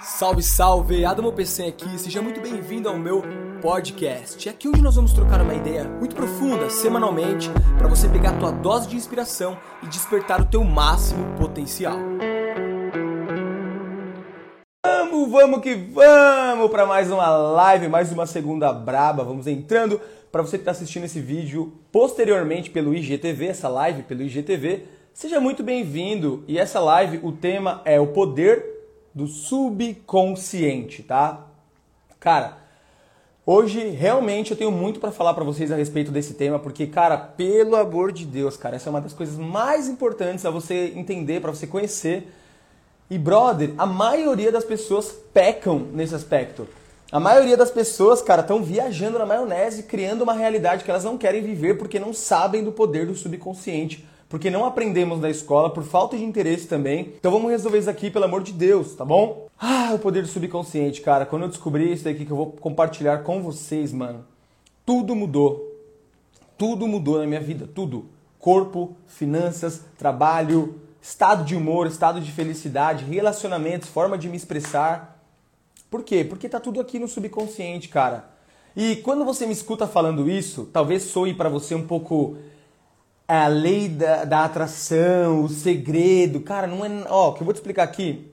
Salve, salve! Adamo PC aqui, seja muito bem-vindo ao meu podcast. É aqui onde nós vamos trocar uma ideia muito profunda, semanalmente, para você pegar a tua dose de inspiração e despertar o teu máximo potencial. Vamos, vamos que vamos para mais uma live, mais uma segunda braba. Vamos entrando para você que está assistindo esse vídeo posteriormente pelo IGTV, essa live pelo IGTV. Seja muito bem-vindo. E essa live, o tema é o poder do subconsciente, tá? Cara, hoje realmente eu tenho muito para falar para vocês a respeito desse tema, porque cara, pelo amor de Deus, cara, essa é uma das coisas mais importantes a você entender, para você conhecer. E brother, a maioria das pessoas pecam nesse aspecto. A maioria das pessoas, cara, estão viajando na maionese, criando uma realidade que elas não querem viver porque não sabem do poder do subconsciente porque não aprendemos na escola, por falta de interesse também. Então vamos resolver isso aqui, pelo amor de Deus, tá bom? Ah, o poder do subconsciente, cara. Quando eu descobri isso daqui que eu vou compartilhar com vocês, mano, tudo mudou. Tudo mudou na minha vida, tudo. Corpo, finanças, trabalho, estado de humor, estado de felicidade, relacionamentos, forma de me expressar. Por quê? Porque tá tudo aqui no subconsciente, cara. E quando você me escuta falando isso, talvez soe para você um pouco a lei da, da atração, o segredo. Cara, não é. Ó, que eu vou te explicar aqui.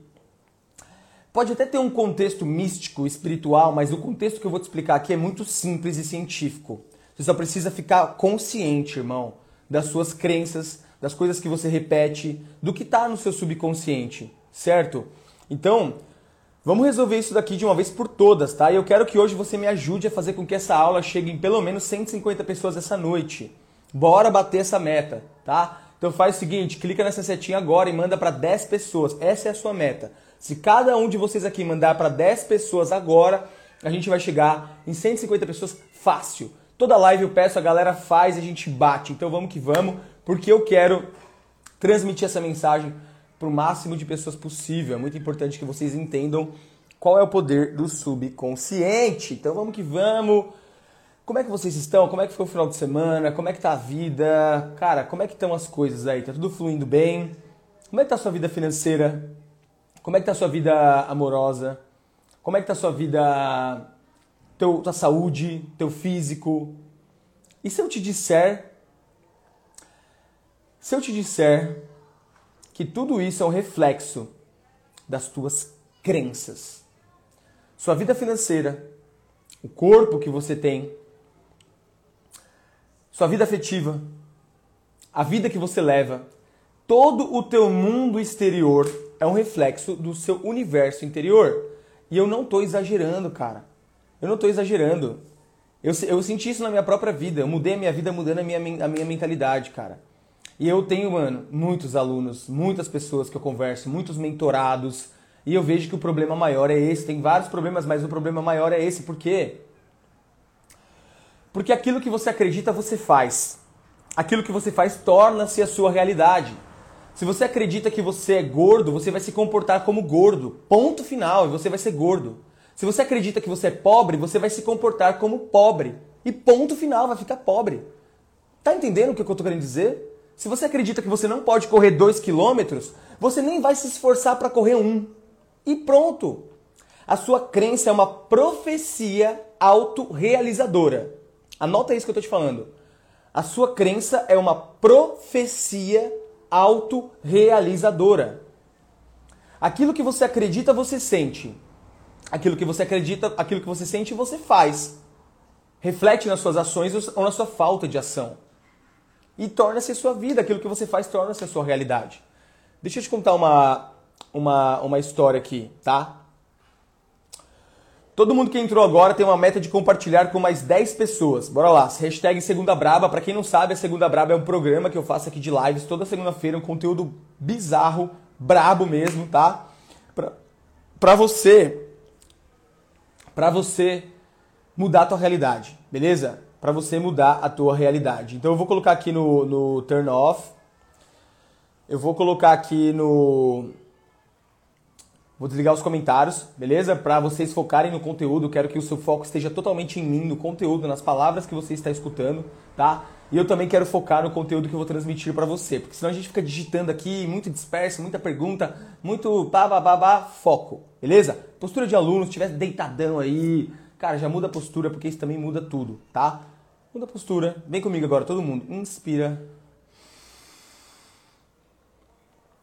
Pode até ter um contexto místico, espiritual, mas o contexto que eu vou te explicar aqui é muito simples e científico. Você só precisa ficar consciente, irmão, das suas crenças, das coisas que você repete, do que está no seu subconsciente, certo? Então, vamos resolver isso daqui de uma vez por todas, tá? E eu quero que hoje você me ajude a fazer com que essa aula chegue em pelo menos 150 pessoas essa noite. Bora bater essa meta, tá? Então faz o seguinte, clica nessa setinha agora e manda para 10 pessoas. Essa é a sua meta. Se cada um de vocês aqui mandar para 10 pessoas agora, a gente vai chegar em 150 pessoas fácil. Toda live eu peço, a galera faz e a gente bate. Então vamos que vamos, porque eu quero transmitir essa mensagem para o máximo de pessoas possível. É muito importante que vocês entendam qual é o poder do subconsciente. Então vamos que vamos. Como é que vocês estão? Como é que foi o final de semana? Como é que tá a vida? Cara, como é que estão as coisas aí? Tá tudo fluindo bem? Como é que tá a sua vida financeira? Como é que tá a sua vida amorosa? Como é que tá a sua vida teu, tua saúde, teu físico? E se eu te disser se eu te disser que tudo isso é um reflexo das tuas crenças, sua vida financeira, o corpo que você tem, sua vida afetiva, a vida que você leva, todo o teu mundo exterior é um reflexo do seu universo interior. E eu não estou exagerando, cara. Eu não estou exagerando. Eu, eu senti isso na minha própria vida. Eu mudei a minha vida mudando a minha, a minha mentalidade, cara. E eu tenho, mano, muitos alunos, muitas pessoas que eu converso, muitos mentorados. E eu vejo que o problema maior é esse. Tem vários problemas, mas o problema maior é esse. Por quê? Porque aquilo que você acredita, você faz. Aquilo que você faz torna-se a sua realidade. Se você acredita que você é gordo, você vai se comportar como gordo. Ponto final, e você vai ser gordo. Se você acredita que você é pobre, você vai se comportar como pobre. E ponto final, vai ficar pobre. Tá entendendo o que eu tô querendo dizer? Se você acredita que você não pode correr 2 quilômetros, você nem vai se esforçar para correr um. E pronto. A sua crença é uma profecia autorrealizadora. Anota isso que eu estou te falando. A sua crença é uma profecia autorrealizadora. Aquilo que você acredita, você sente. Aquilo que você acredita, aquilo que você sente, você faz. Reflete nas suas ações ou na sua falta de ação. E torna-se a sua vida. Aquilo que você faz torna-se a sua realidade. Deixa eu te contar uma, uma, uma história aqui, tá? Todo mundo que entrou agora tem uma meta de compartilhar com mais 10 pessoas. Bora lá, hashtag Segunda Braba. Pra quem não sabe, a Segunda Braba é um programa que eu faço aqui de lives toda segunda-feira, um conteúdo bizarro, brabo mesmo, tá? Pra, pra você, pra você mudar a tua realidade, beleza? Pra você mudar a tua realidade. Então eu vou colocar aqui no, no turn off. Eu vou colocar aqui no Vou desligar os comentários, beleza? Para vocês focarem no conteúdo, quero que o seu foco esteja totalmente em mim, no conteúdo, nas palavras que você está escutando, tá? E eu também quero focar no conteúdo que eu vou transmitir para você, porque senão a gente fica digitando aqui, muito disperso, muita pergunta, muito babá, foco, beleza? Postura de aluno, se estiver deitadão aí, cara, já muda a postura, porque isso também muda tudo, tá? Muda a postura, vem comigo agora, todo mundo. Inspira.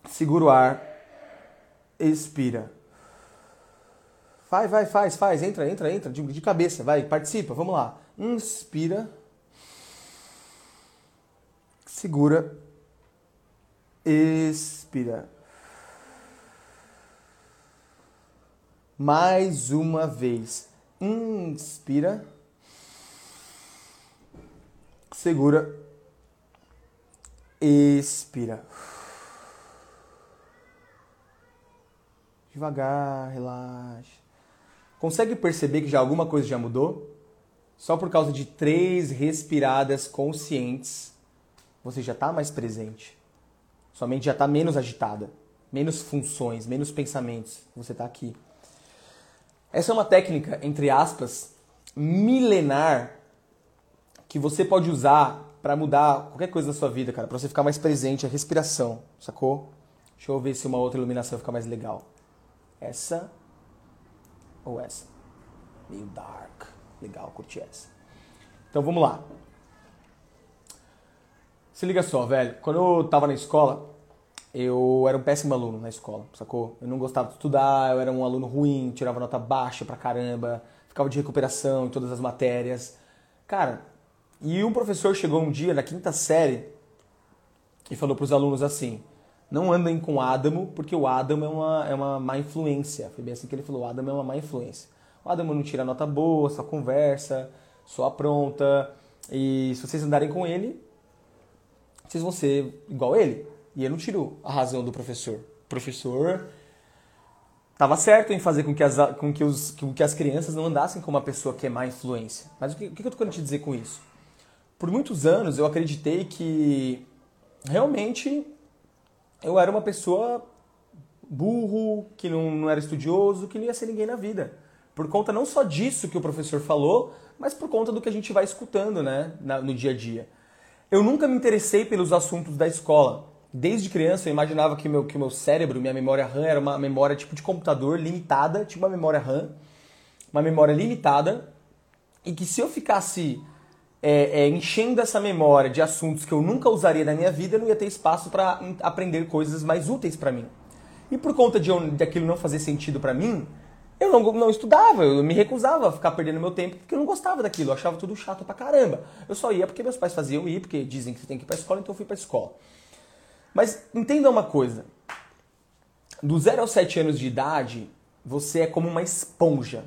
Segura o ar expira. Vai, vai, faz, faz, entra, entra, entra, de, de cabeça, vai, participa, vamos lá. Inspira. Segura. Expira. Mais uma vez. Inspira. Segura. Expira. Devagar, relaxa. Consegue perceber que já alguma coisa já mudou? Só por causa de três respiradas conscientes, você já está mais presente. Sua mente já está menos agitada, menos funções, menos pensamentos. Você está aqui. Essa é uma técnica, entre aspas, milenar que você pode usar para mudar qualquer coisa da sua vida, cara, para você ficar mais presente, a respiração, sacou? Deixa eu ver se uma outra iluminação fica mais legal. Essa ou essa? Meio dark. Legal, curti essa. Então vamos lá. Se liga só, velho. Quando eu tava na escola, eu era um péssimo aluno na escola, sacou? Eu não gostava de estudar, eu era um aluno ruim, tirava nota baixa pra caramba, ficava de recuperação em todas as matérias. Cara, e um professor chegou um dia na quinta série e falou pros alunos assim: não andem com Adamo, porque o Adamo é uma, é uma má influência. Foi bem assim que ele falou, o Adamo é uma má influência. O Adamo não tira nota boa, só conversa, só apronta. E se vocês andarem com ele, vocês vão ser igual ele. E eu não tiro a razão do professor. O professor estava certo em fazer com que, as, com, que os, com que as crianças não andassem com uma pessoa que é má influência. Mas o que, o que eu estou querendo te dizer com isso? Por muitos anos eu acreditei que realmente eu era uma pessoa burro, que não, não era estudioso, que não ia ser ninguém na vida. Por conta não só disso que o professor falou, mas por conta do que a gente vai escutando né, no dia a dia. Eu nunca me interessei pelos assuntos da escola. Desde criança eu imaginava que meu, que meu cérebro, minha memória RAM era uma memória tipo de computador limitada, tipo uma memória RAM, uma memória limitada, e que se eu ficasse é, é, enchendo essa memória de assuntos que eu nunca usaria na minha vida, eu não ia ter espaço para aprender coisas mais úteis para mim. E por conta de, eu, de aquilo não fazer sentido para mim, eu não, não estudava, eu me recusava a ficar perdendo meu tempo porque eu não gostava daquilo, eu achava tudo chato pra caramba. Eu só ia porque meus pais faziam ir, porque dizem que você tem que ir pra escola, então eu fui pra escola. Mas entenda uma coisa: do 0 aos 7 anos de idade, você é como uma esponja.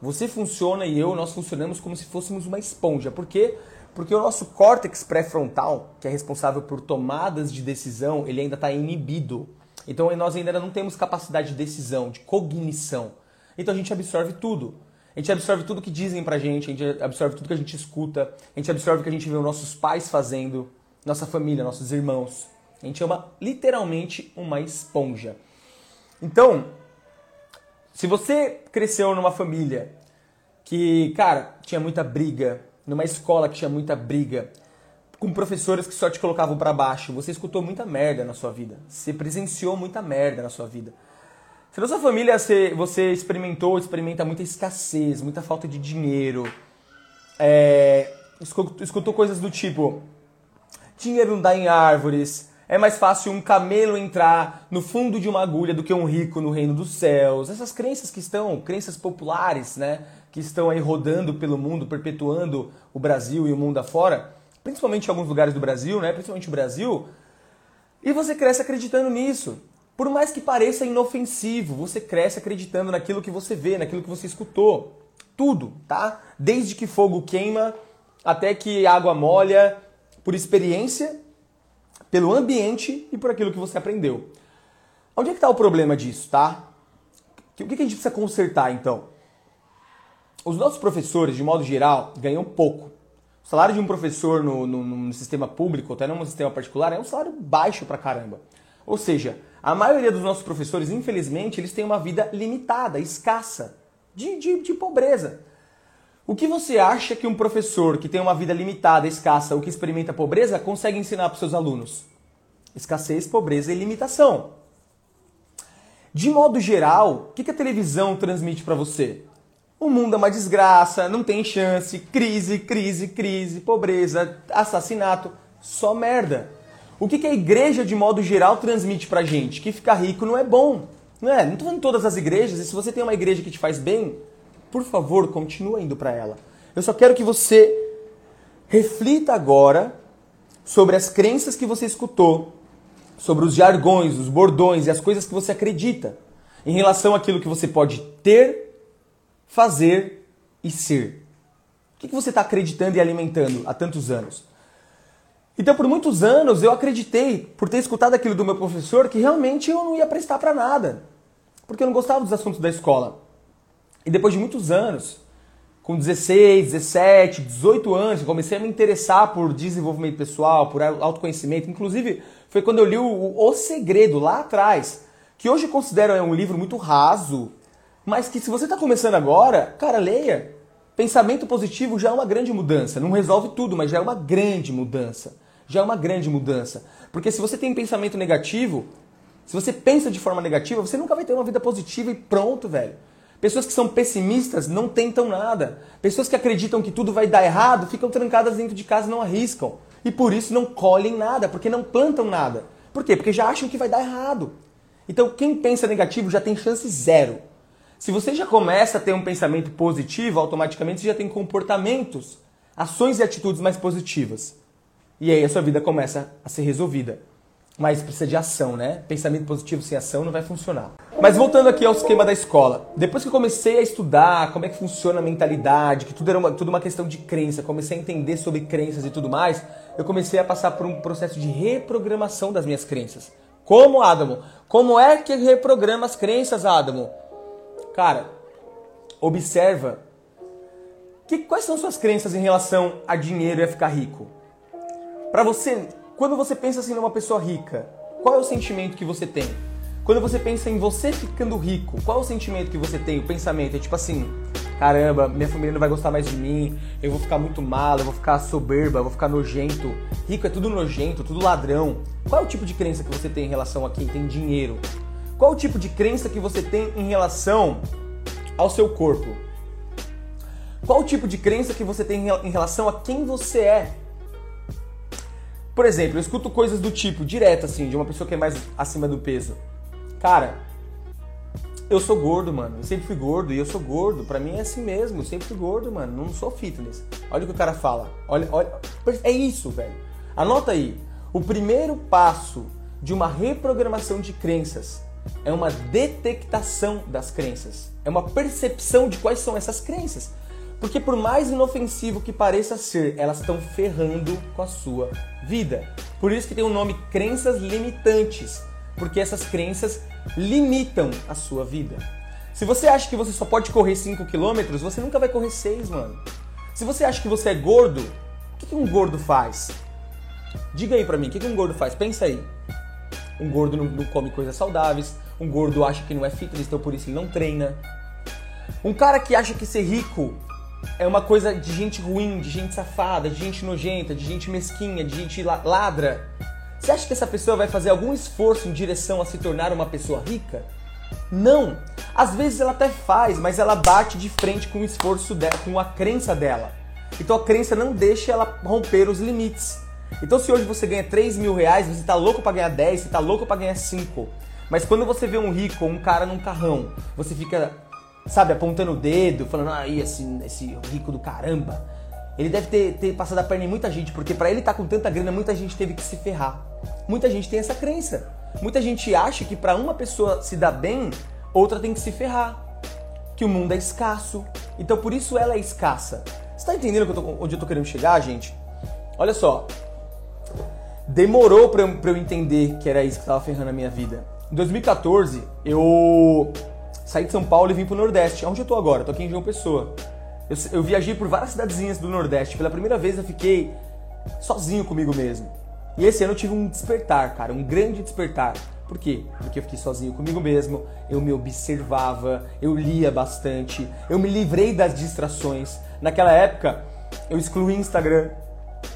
Você funciona e eu, nós funcionamos como se fôssemos uma esponja. Por quê? Porque o nosso córtex pré-frontal, que é responsável por tomadas de decisão, ele ainda está inibido. Então nós ainda não temos capacidade de decisão, de cognição. Então a gente absorve tudo. A gente absorve tudo que dizem pra gente, a gente absorve tudo que a gente escuta, a gente absorve o que a gente vê os nossos pais fazendo, nossa família, nossos irmãos. A gente é uma, literalmente uma esponja. Então, se você cresceu numa família que, cara, tinha muita briga, numa escola que tinha muita briga, com professores que só te colocavam para baixo, você escutou muita merda na sua vida. Você presenciou muita merda na sua vida. Se na sua família você, experimentou, experimenta muita escassez, muita falta de dinheiro, é, escutou coisas do tipo: dinheiro não dá em árvores, é mais fácil um camelo entrar no fundo de uma agulha do que um rico no reino dos céus. Essas crenças que estão, crenças populares, né, que estão aí rodando pelo mundo, perpetuando o Brasil e o mundo afora, principalmente em alguns lugares do Brasil, né, principalmente o Brasil. E você cresce acreditando nisso. Por mais que pareça inofensivo, você cresce acreditando naquilo que você vê, naquilo que você escutou. Tudo, tá? Desde que fogo queima até que água molha, por experiência pelo ambiente e por aquilo que você aprendeu. Onde é que está o problema disso, tá? O que a gente precisa consertar então? Os nossos professores, de modo geral, ganham pouco. O salário de um professor no, no, no sistema público, até no sistema particular, é um salário baixo pra caramba. Ou seja, a maioria dos nossos professores, infelizmente, eles têm uma vida limitada, escassa, de, de, de pobreza. O que você acha que um professor que tem uma vida limitada, escassa ou que experimenta pobreza consegue ensinar para seus alunos? Escassez, pobreza e limitação. De modo geral, o que a televisão transmite para você? O mundo é uma desgraça, não tem chance, crise, crise, crise, pobreza, assassinato, só merda. O que a igreja, de modo geral, transmite pra gente? Que ficar rico não é bom. Não é? Não tô falando todas as igrejas, e se você tem uma igreja que te faz bem, por favor, continue indo para ela. Eu só quero que você reflita agora sobre as crenças que você escutou, sobre os jargões, os bordões e as coisas que você acredita em relação àquilo que você pode ter, fazer e ser. O que você está acreditando e alimentando há tantos anos? Então, por muitos anos, eu acreditei, por ter escutado aquilo do meu professor, que realmente eu não ia prestar para nada. Porque eu não gostava dos assuntos da escola. E depois de muitos anos, com 16, 17, 18 anos, comecei a me interessar por desenvolvimento pessoal, por autoconhecimento. Inclusive, foi quando eu li o, o Segredo, lá atrás, que hoje eu considero um livro muito raso, mas que se você está começando agora, cara, leia. Pensamento positivo já é uma grande mudança. Não resolve tudo, mas já é uma grande mudança. Já é uma grande mudança. Porque se você tem pensamento negativo, se você pensa de forma negativa, você nunca vai ter uma vida positiva e pronto, velho. Pessoas que são pessimistas não tentam nada. Pessoas que acreditam que tudo vai dar errado ficam trancadas dentro de casa e não arriscam. E por isso não colhem nada, porque não plantam nada. Por quê? Porque já acham que vai dar errado. Então quem pensa negativo já tem chance zero. Se você já começa a ter um pensamento positivo, automaticamente você já tem comportamentos, ações e atitudes mais positivas. E aí a sua vida começa a ser resolvida. Mas precisa de ação, né? Pensamento positivo sem ação não vai funcionar. Mas voltando aqui ao esquema da escola. Depois que eu comecei a estudar como é que funciona a mentalidade, que tudo era uma, tudo uma questão de crença, comecei a entender sobre crenças e tudo mais, eu comecei a passar por um processo de reprogramação das minhas crenças. Como, Adamo? Como é que reprograma as crenças, Adamo? Cara, observa que, quais são suas crenças em relação a dinheiro e a ficar rico. Para você quando você pensa assim numa pessoa rica, qual é o sentimento que você tem? Quando você pensa em você ficando rico, qual é o sentimento que você tem? O pensamento é tipo assim: caramba, minha família não vai gostar mais de mim, eu vou ficar muito mal, eu vou ficar soberba, eu vou ficar nojento. Rico é tudo nojento, tudo ladrão. Qual é o tipo de crença que você tem em relação a quem tem dinheiro? Qual é o tipo de crença que você tem em relação ao seu corpo? Qual o tipo de crença que você tem em relação a quem você é? Por exemplo, eu escuto coisas do tipo, direto assim, de uma pessoa que é mais acima do peso. Cara, eu sou gordo, mano. Eu sempre fui gordo e eu sou gordo. Pra mim é assim mesmo. Eu sempre fui gordo, mano. Não sou fitness. Olha o que o cara fala. Olha, olha. É isso, velho. Anota aí. O primeiro passo de uma reprogramação de crenças é uma detectação das crenças. É uma percepção de quais são essas crenças. Porque por mais inofensivo que pareça ser, elas estão ferrando com a sua vida. Por isso que tem o nome crenças limitantes, porque essas crenças limitam a sua vida. Se você acha que você só pode correr 5 km, você nunca vai correr 6, mano. Se você acha que você é gordo, o que, um gordo faz? Diga aí pra mim, o que, um gordo faz? Pensa aí. Um gordo não, não come coisas saudáveis, um gordo acha que não é fitness, então por isso ele não treina. Um cara que acha que ser rico é uma coisa de gente ruim, de gente safada, de gente nojenta, de gente mesquinha, de gente ladra. Você acha que essa pessoa vai fazer algum esforço em direção a se tornar uma pessoa rica? Não. Às vezes ela até faz, mas ela bate de frente com o esforço dela, com a crença dela. Então a crença não deixa ela romper os limites. Então se hoje você ganha 3 mil reais, você tá louco para ganhar 10, você tá louco para ganhar 5. Mas quando você vê um rico um cara num carrão, você fica sabe, apontando o dedo, falando, ah, esse, esse rico do caramba. Ele deve ter, ter passado a perna em muita gente, porque para ele estar tá com tanta grana, muita gente teve que se ferrar. Muita gente tem essa crença. Muita gente acha que para uma pessoa se dar bem, outra tem que se ferrar. Que o mundo é escasso. Então por isso ela é escassa. Você tá entendendo onde eu tô querendo chegar, gente? Olha só. Demorou pra eu, pra eu entender que era isso que tava ferrando a minha vida. Em 2014, eu saí de São Paulo e vim pro Nordeste. Onde eu tô agora? tô aqui em João Pessoa. Eu, eu viajei por várias cidadezinhas do Nordeste. Pela primeira vez eu fiquei sozinho comigo mesmo. E esse ano eu tive um despertar, cara, um grande despertar. Por quê? Porque eu fiquei sozinho comigo mesmo, eu me observava, eu lia bastante, eu me livrei das distrações. Naquela época, eu excluí Instagram,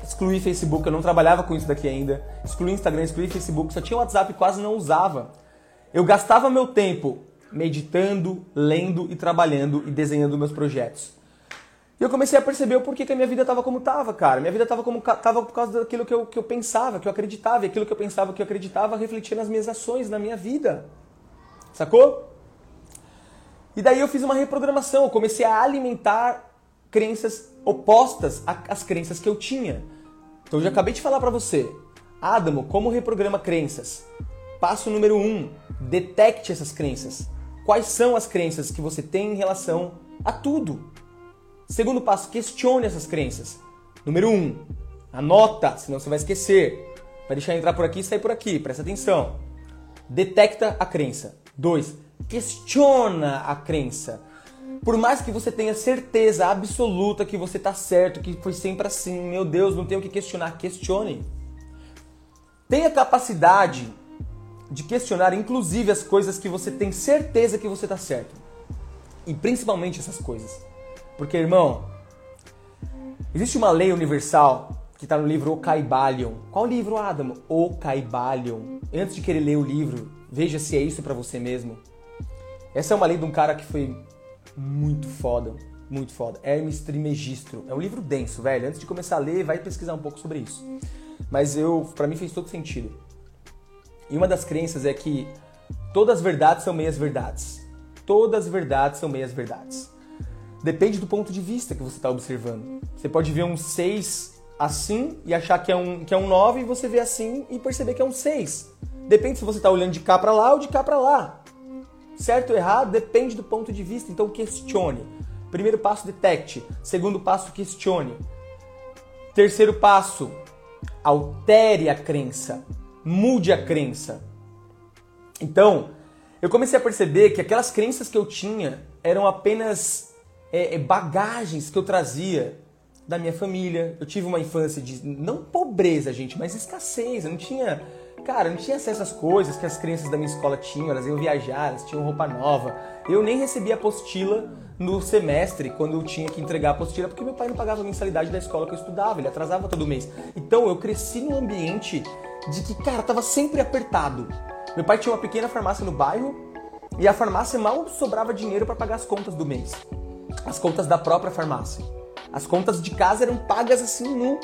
excluí Facebook, eu não trabalhava com isso daqui ainda. Excluí Instagram, excluí Facebook, só tinha WhatsApp, quase não usava. Eu gastava meu tempo meditando, lendo e trabalhando e desenhando meus projetos. E eu comecei a perceber o porquê que a minha vida estava como estava, cara. Minha vida estava como estava por causa daquilo que eu, que eu pensava, que eu acreditava. E aquilo que eu pensava, que eu acreditava, refletia nas minhas ações, na minha vida. Sacou? E daí eu fiz uma reprogramação. Eu comecei a alimentar crenças opostas às crenças que eu tinha. Então eu já acabei de falar para você. Adamo, como reprograma crenças? Passo número 1. Um, detecte essas crenças. Quais são as crenças que você tem em relação a tudo? Segundo passo, questione essas crenças. Número um, anota, senão você vai esquecer. Vai deixar entrar por aqui e sair por aqui, presta atenção. Detecta a crença. Dois, questiona a crença. Por mais que você tenha certeza absoluta que você está certo, que foi sempre assim, meu Deus, não tenho o que questionar, questione. Tenha capacidade de questionar, inclusive, as coisas que você tem certeza que você está certo. E principalmente essas coisas. Porque, irmão, existe uma lei universal que está no livro O Caibalion. Qual livro, Adam? O Caibalion. Antes de querer ler o livro, veja se é isso para você mesmo. Essa é uma lei de um cara que foi muito foda, muito foda. Hermes Trismegisto. É um livro denso, velho. Antes de começar a ler, vai pesquisar um pouco sobre isso. Mas eu, para mim fez todo sentido. E uma das crenças é que todas as verdades são meias verdades. Todas as verdades são meias verdades. Depende do ponto de vista que você está observando. Você pode ver um 6 assim e achar que é um, que é um 9 e você vê assim e perceber que é um 6. Depende se você está olhando de cá para lá ou de cá para lá. Certo ou errado depende do ponto de vista, então questione. Primeiro passo, detecte. Segundo passo, questione. Terceiro passo, altere a crença. Mude a crença. Então, eu comecei a perceber que aquelas crenças que eu tinha eram apenas é, é, bagagens que eu trazia da minha família. Eu tive uma infância de não pobreza, gente, mas escassez. Eu não tinha, cara, eu não tinha acesso às coisas que as crianças da minha escola tinham. Elas iam viajar, elas tinham roupa nova. Eu nem recebia apostila no semestre quando eu tinha que entregar a apostila porque meu pai não pagava a mensalidade da escola que eu estudava, ele atrasava todo mês. Então eu cresci num ambiente de que, cara, tava sempre apertado. Meu pai tinha uma pequena farmácia no bairro e a farmácia mal sobrava dinheiro para pagar as contas do mês as contas da própria farmácia. As contas de casa eram pagas assim no,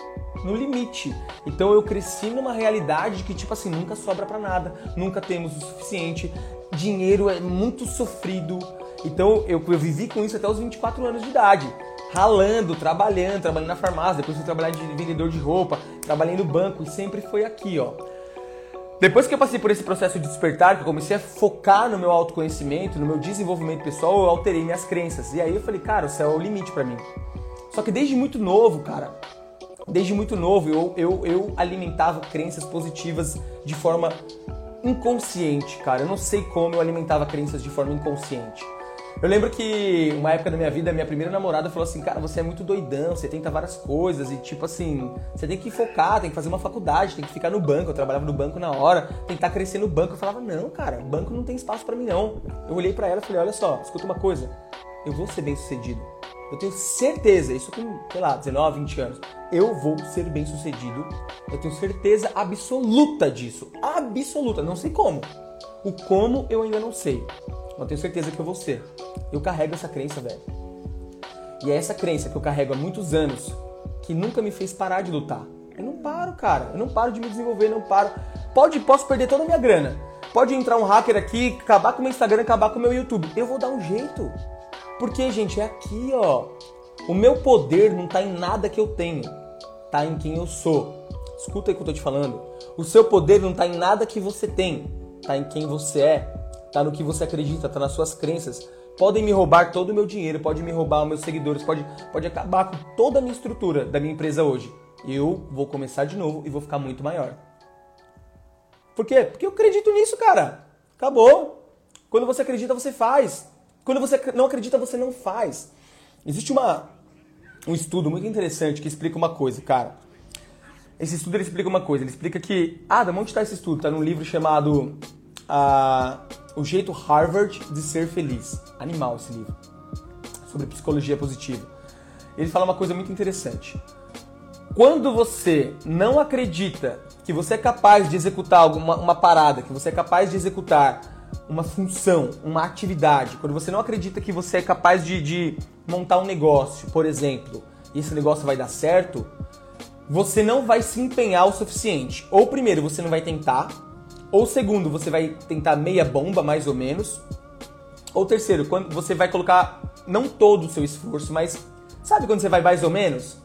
no limite. Então eu cresci numa realidade de que, tipo assim, nunca sobra para nada, nunca temos o suficiente, dinheiro é muito sofrido. Então eu, eu vivi com isso até os 24 anos de idade ralando, trabalhando, trabalhando na farmácia, depois fui trabalhar de vendedor de roupa, trabalhei no banco e sempre foi aqui, ó. Depois que eu passei por esse processo de despertar, que eu comecei a focar no meu autoconhecimento, no meu desenvolvimento pessoal, eu alterei minhas crenças. E aí eu falei, cara, o céu é o limite para mim. Só que desde muito novo, cara, desde muito novo, eu, eu, eu alimentava crenças positivas de forma inconsciente, cara. Eu não sei como eu alimentava crenças de forma inconsciente. Eu lembro que uma época da minha vida, minha primeira namorada falou assim: Cara, você é muito doidão, você tenta várias coisas e, tipo assim, você tem que focar, tem que fazer uma faculdade, tem que ficar no banco. Eu trabalhava no banco na hora, tentar crescer no banco. Eu falava: Não, cara, banco não tem espaço para mim, não. Eu olhei para ela e falei: Olha só, escuta uma coisa, eu vou ser bem sucedido. Eu tenho certeza, isso com, sei lá, 19, 20 anos. Eu vou ser bem sucedido. Eu tenho certeza absoluta disso. Absoluta. Não sei como. O como eu ainda não sei mas tenho certeza que eu vou ser. Eu carrego essa crença, velho. E é essa crença que eu carrego há muitos anos que nunca me fez parar de lutar. Eu não paro, cara. Eu não paro de me desenvolver, não paro. Pode, posso perder toda a minha grana. Pode entrar um hacker aqui, acabar com o meu Instagram, acabar com o meu YouTube. Eu vou dar um jeito. Porque, gente, é aqui, ó. O meu poder não tá em nada que eu tenho. Tá em quem eu sou. Escuta aí o que eu tô te falando. O seu poder não tá em nada que você tem. Tá em quem você é tá no que você acredita, tá nas suas crenças. Podem me roubar todo o meu dinheiro, pode me roubar os meus seguidores, pode, pode acabar com toda a minha estrutura da minha empresa hoje. Eu vou começar de novo e vou ficar muito maior. Por quê? Porque eu acredito nisso, cara. Acabou. Quando você acredita, você faz. Quando você não acredita, você não faz. Existe uma, um estudo muito interessante que explica uma coisa, cara. Esse estudo ele explica uma coisa. Ele explica que. Ah, da onde está esse estudo? Está num livro chamado a, o jeito Harvard de ser feliz. Animal esse livro. Sobre psicologia positiva. Ele fala uma coisa muito interessante. Quando você não acredita que você é capaz de executar alguma uma parada, que você é capaz de executar uma função, uma atividade, quando você não acredita que você é capaz de, de montar um negócio, por exemplo, e esse negócio vai dar certo, você não vai se empenhar o suficiente. Ou primeiro, você não vai tentar, ou segundo, você vai tentar meia bomba, mais ou menos. Ou terceiro, quando você vai colocar não todo o seu esforço, mas sabe quando você vai mais ou menos?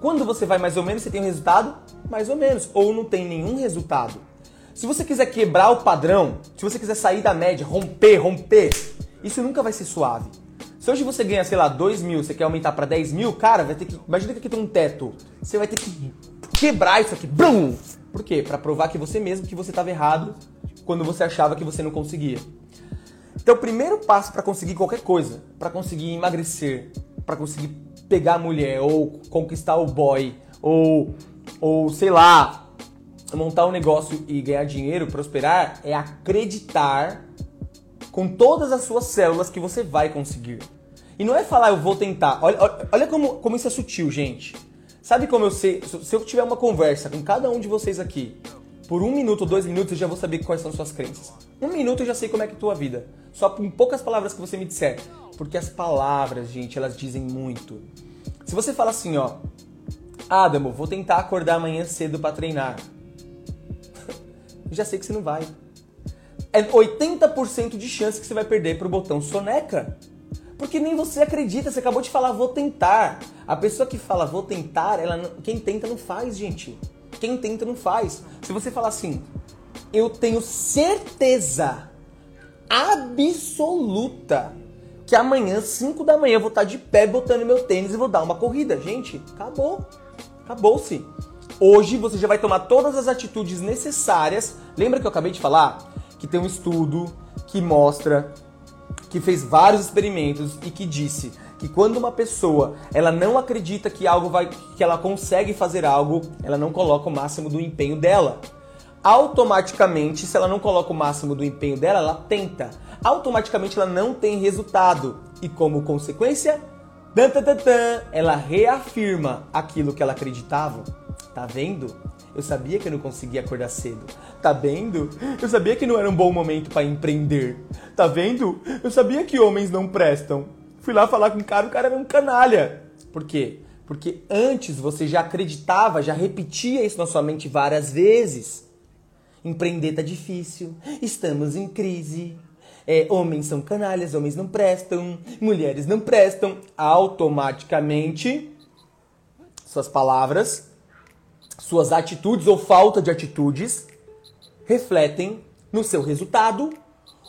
Quando você vai mais ou menos, você tem um resultado mais ou menos, ou não tem nenhum resultado. Se você quiser quebrar o padrão, se você quiser sair da média, romper, romper, isso nunca vai ser suave. Se hoje você ganha, sei lá, 2 mil, você quer aumentar para 10 mil, cara, vai ter que. Imagina que aqui tem um teto. Você vai ter que quebrar isso aqui. Brum! Por quê? Para provar que você mesmo que você estava errado quando você achava que você não conseguia. Então, o primeiro passo para conseguir qualquer coisa, para conseguir emagrecer, para conseguir pegar a mulher ou conquistar o boy ou ou sei lá, montar um negócio e ganhar dinheiro, prosperar, é acreditar com todas as suas células que você vai conseguir. E não é falar, eu vou tentar. Olha, olha como, como isso é sutil, gente. Sabe como eu sei? Se eu tiver uma conversa com cada um de vocês aqui, por um minuto ou dois minutos, eu já vou saber quais são suas crenças. Um minuto eu já sei como é que é a tua vida. Só com poucas palavras que você me disser. Porque as palavras, gente, elas dizem muito. Se você fala assim, ó. Adamo, vou tentar acordar amanhã cedo para treinar. Já sei que você não vai é 80% de chance que você vai perder pro botão soneca. Porque nem você acredita, você acabou de falar vou tentar. A pessoa que fala vou tentar, ela não, quem tenta não faz, gente. Quem tenta não faz. Se você falar assim, eu tenho certeza absoluta que amanhã, 5 da manhã, eu vou estar de pé botando meu tênis e vou dar uma corrida. Gente, acabou. Acabou-se. Hoje você já vai tomar todas as atitudes necessárias. Lembra que eu acabei de falar? que tem um estudo que mostra que fez vários experimentos e que disse que quando uma pessoa ela não acredita que algo vai que ela consegue fazer algo, ela não coloca o máximo do empenho dela. Automaticamente, se ela não coloca o máximo do empenho dela, ela tenta. Automaticamente ela não tem resultado e como consequência, tan, tan, tan, ela reafirma aquilo que ela acreditava. Tá vendo? Eu sabia que eu não conseguia acordar cedo. Tá vendo? Eu sabia que não era um bom momento para empreender. Tá vendo? Eu sabia que homens não prestam. Fui lá falar com o cara, o cara era um canalha. Por quê? Porque antes você já acreditava, já repetia isso na sua mente várias vezes. Empreender tá difícil, estamos em crise. É, homens são canalhas, homens não prestam, mulheres não prestam. Automaticamente, suas palavras suas atitudes ou falta de atitudes refletem no seu resultado,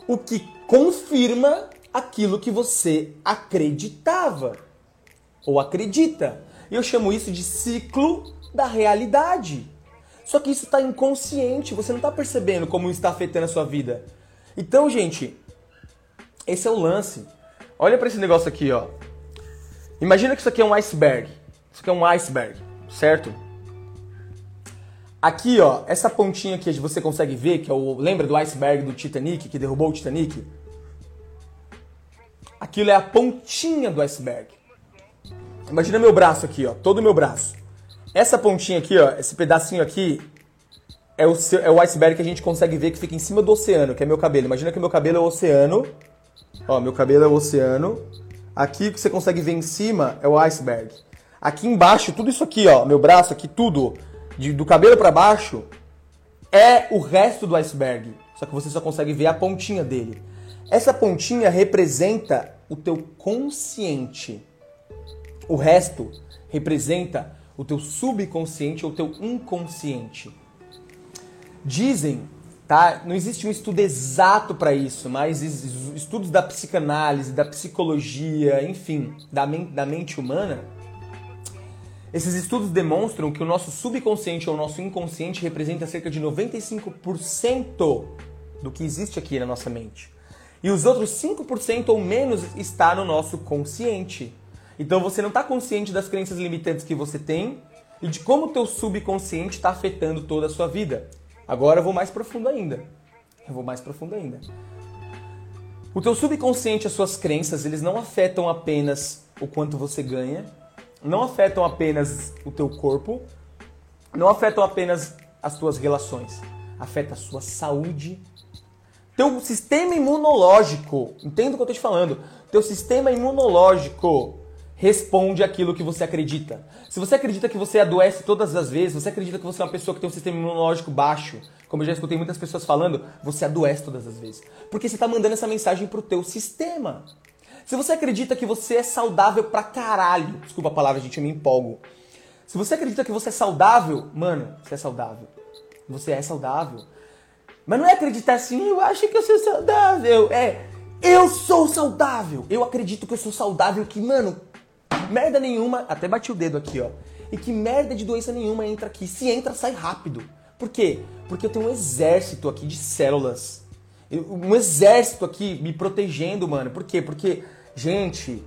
o que confirma aquilo que você acreditava ou acredita. Eu chamo isso de ciclo da realidade. Só que isso está inconsciente, você não está percebendo como está afetando a sua vida. Então, gente, esse é o lance. Olha para esse negócio aqui, ó. Imagina que isso aqui é um iceberg. Isso aqui é um iceberg, certo? Aqui, ó, essa pontinha aqui você consegue ver, que é o. Lembra do iceberg do Titanic, que derrubou o Titanic? Aquilo é a pontinha do iceberg. Imagina meu braço aqui, ó, todo o meu braço. Essa pontinha aqui, ó, esse pedacinho aqui é o, é o iceberg que a gente consegue ver que fica em cima do oceano, que é meu cabelo. Imagina que meu cabelo é o oceano. Ó, meu cabelo é o oceano. Aqui o que você consegue ver em cima é o iceberg. Aqui embaixo, tudo isso aqui, ó, meu braço aqui, tudo de, do cabelo para baixo é o resto do iceberg. Só que você só consegue ver a pontinha dele. Essa pontinha representa o teu consciente. O resto representa o teu subconsciente ou o teu inconsciente. Dizem, tá? Não existe um estudo exato para isso, mas estudos da psicanálise, da psicologia, enfim, da, men da mente humana esses estudos demonstram que o nosso subconsciente ou o nosso inconsciente representa cerca de 95% do que existe aqui na nossa mente. E os outros 5% ou menos está no nosso consciente. Então você não está consciente das crenças limitantes que você tem e de como o teu subconsciente está afetando toda a sua vida. Agora eu vou mais profundo ainda. Eu vou mais profundo ainda. O teu subconsciente, as suas crenças, eles não afetam apenas o quanto você ganha, não afetam apenas o teu corpo, não afetam apenas as tuas relações, afeta a sua saúde. Teu sistema imunológico, entenda o que eu estou te falando. Teu sistema imunológico responde aquilo que você acredita. Se você acredita que você adoece todas as vezes, você acredita que você é uma pessoa que tem um sistema imunológico baixo, como eu já escutei muitas pessoas falando, você adoece todas as vezes. Porque você está mandando essa mensagem pro teu sistema. Se você acredita que você é saudável pra caralho, desculpa a palavra, gente, eu me empolgo. Se você acredita que você é saudável, mano, você é saudável. Você é saudável. Mas não é acreditar assim, eu acho que eu sou saudável. É, eu sou saudável. Eu acredito que eu sou saudável, que, mano, merda nenhuma, até bati o dedo aqui, ó. E que merda de doença nenhuma entra aqui. Se entra, sai rápido. Por quê? Porque eu tenho um exército aqui de células. Um exército aqui me protegendo, mano. Por quê? Porque, gente,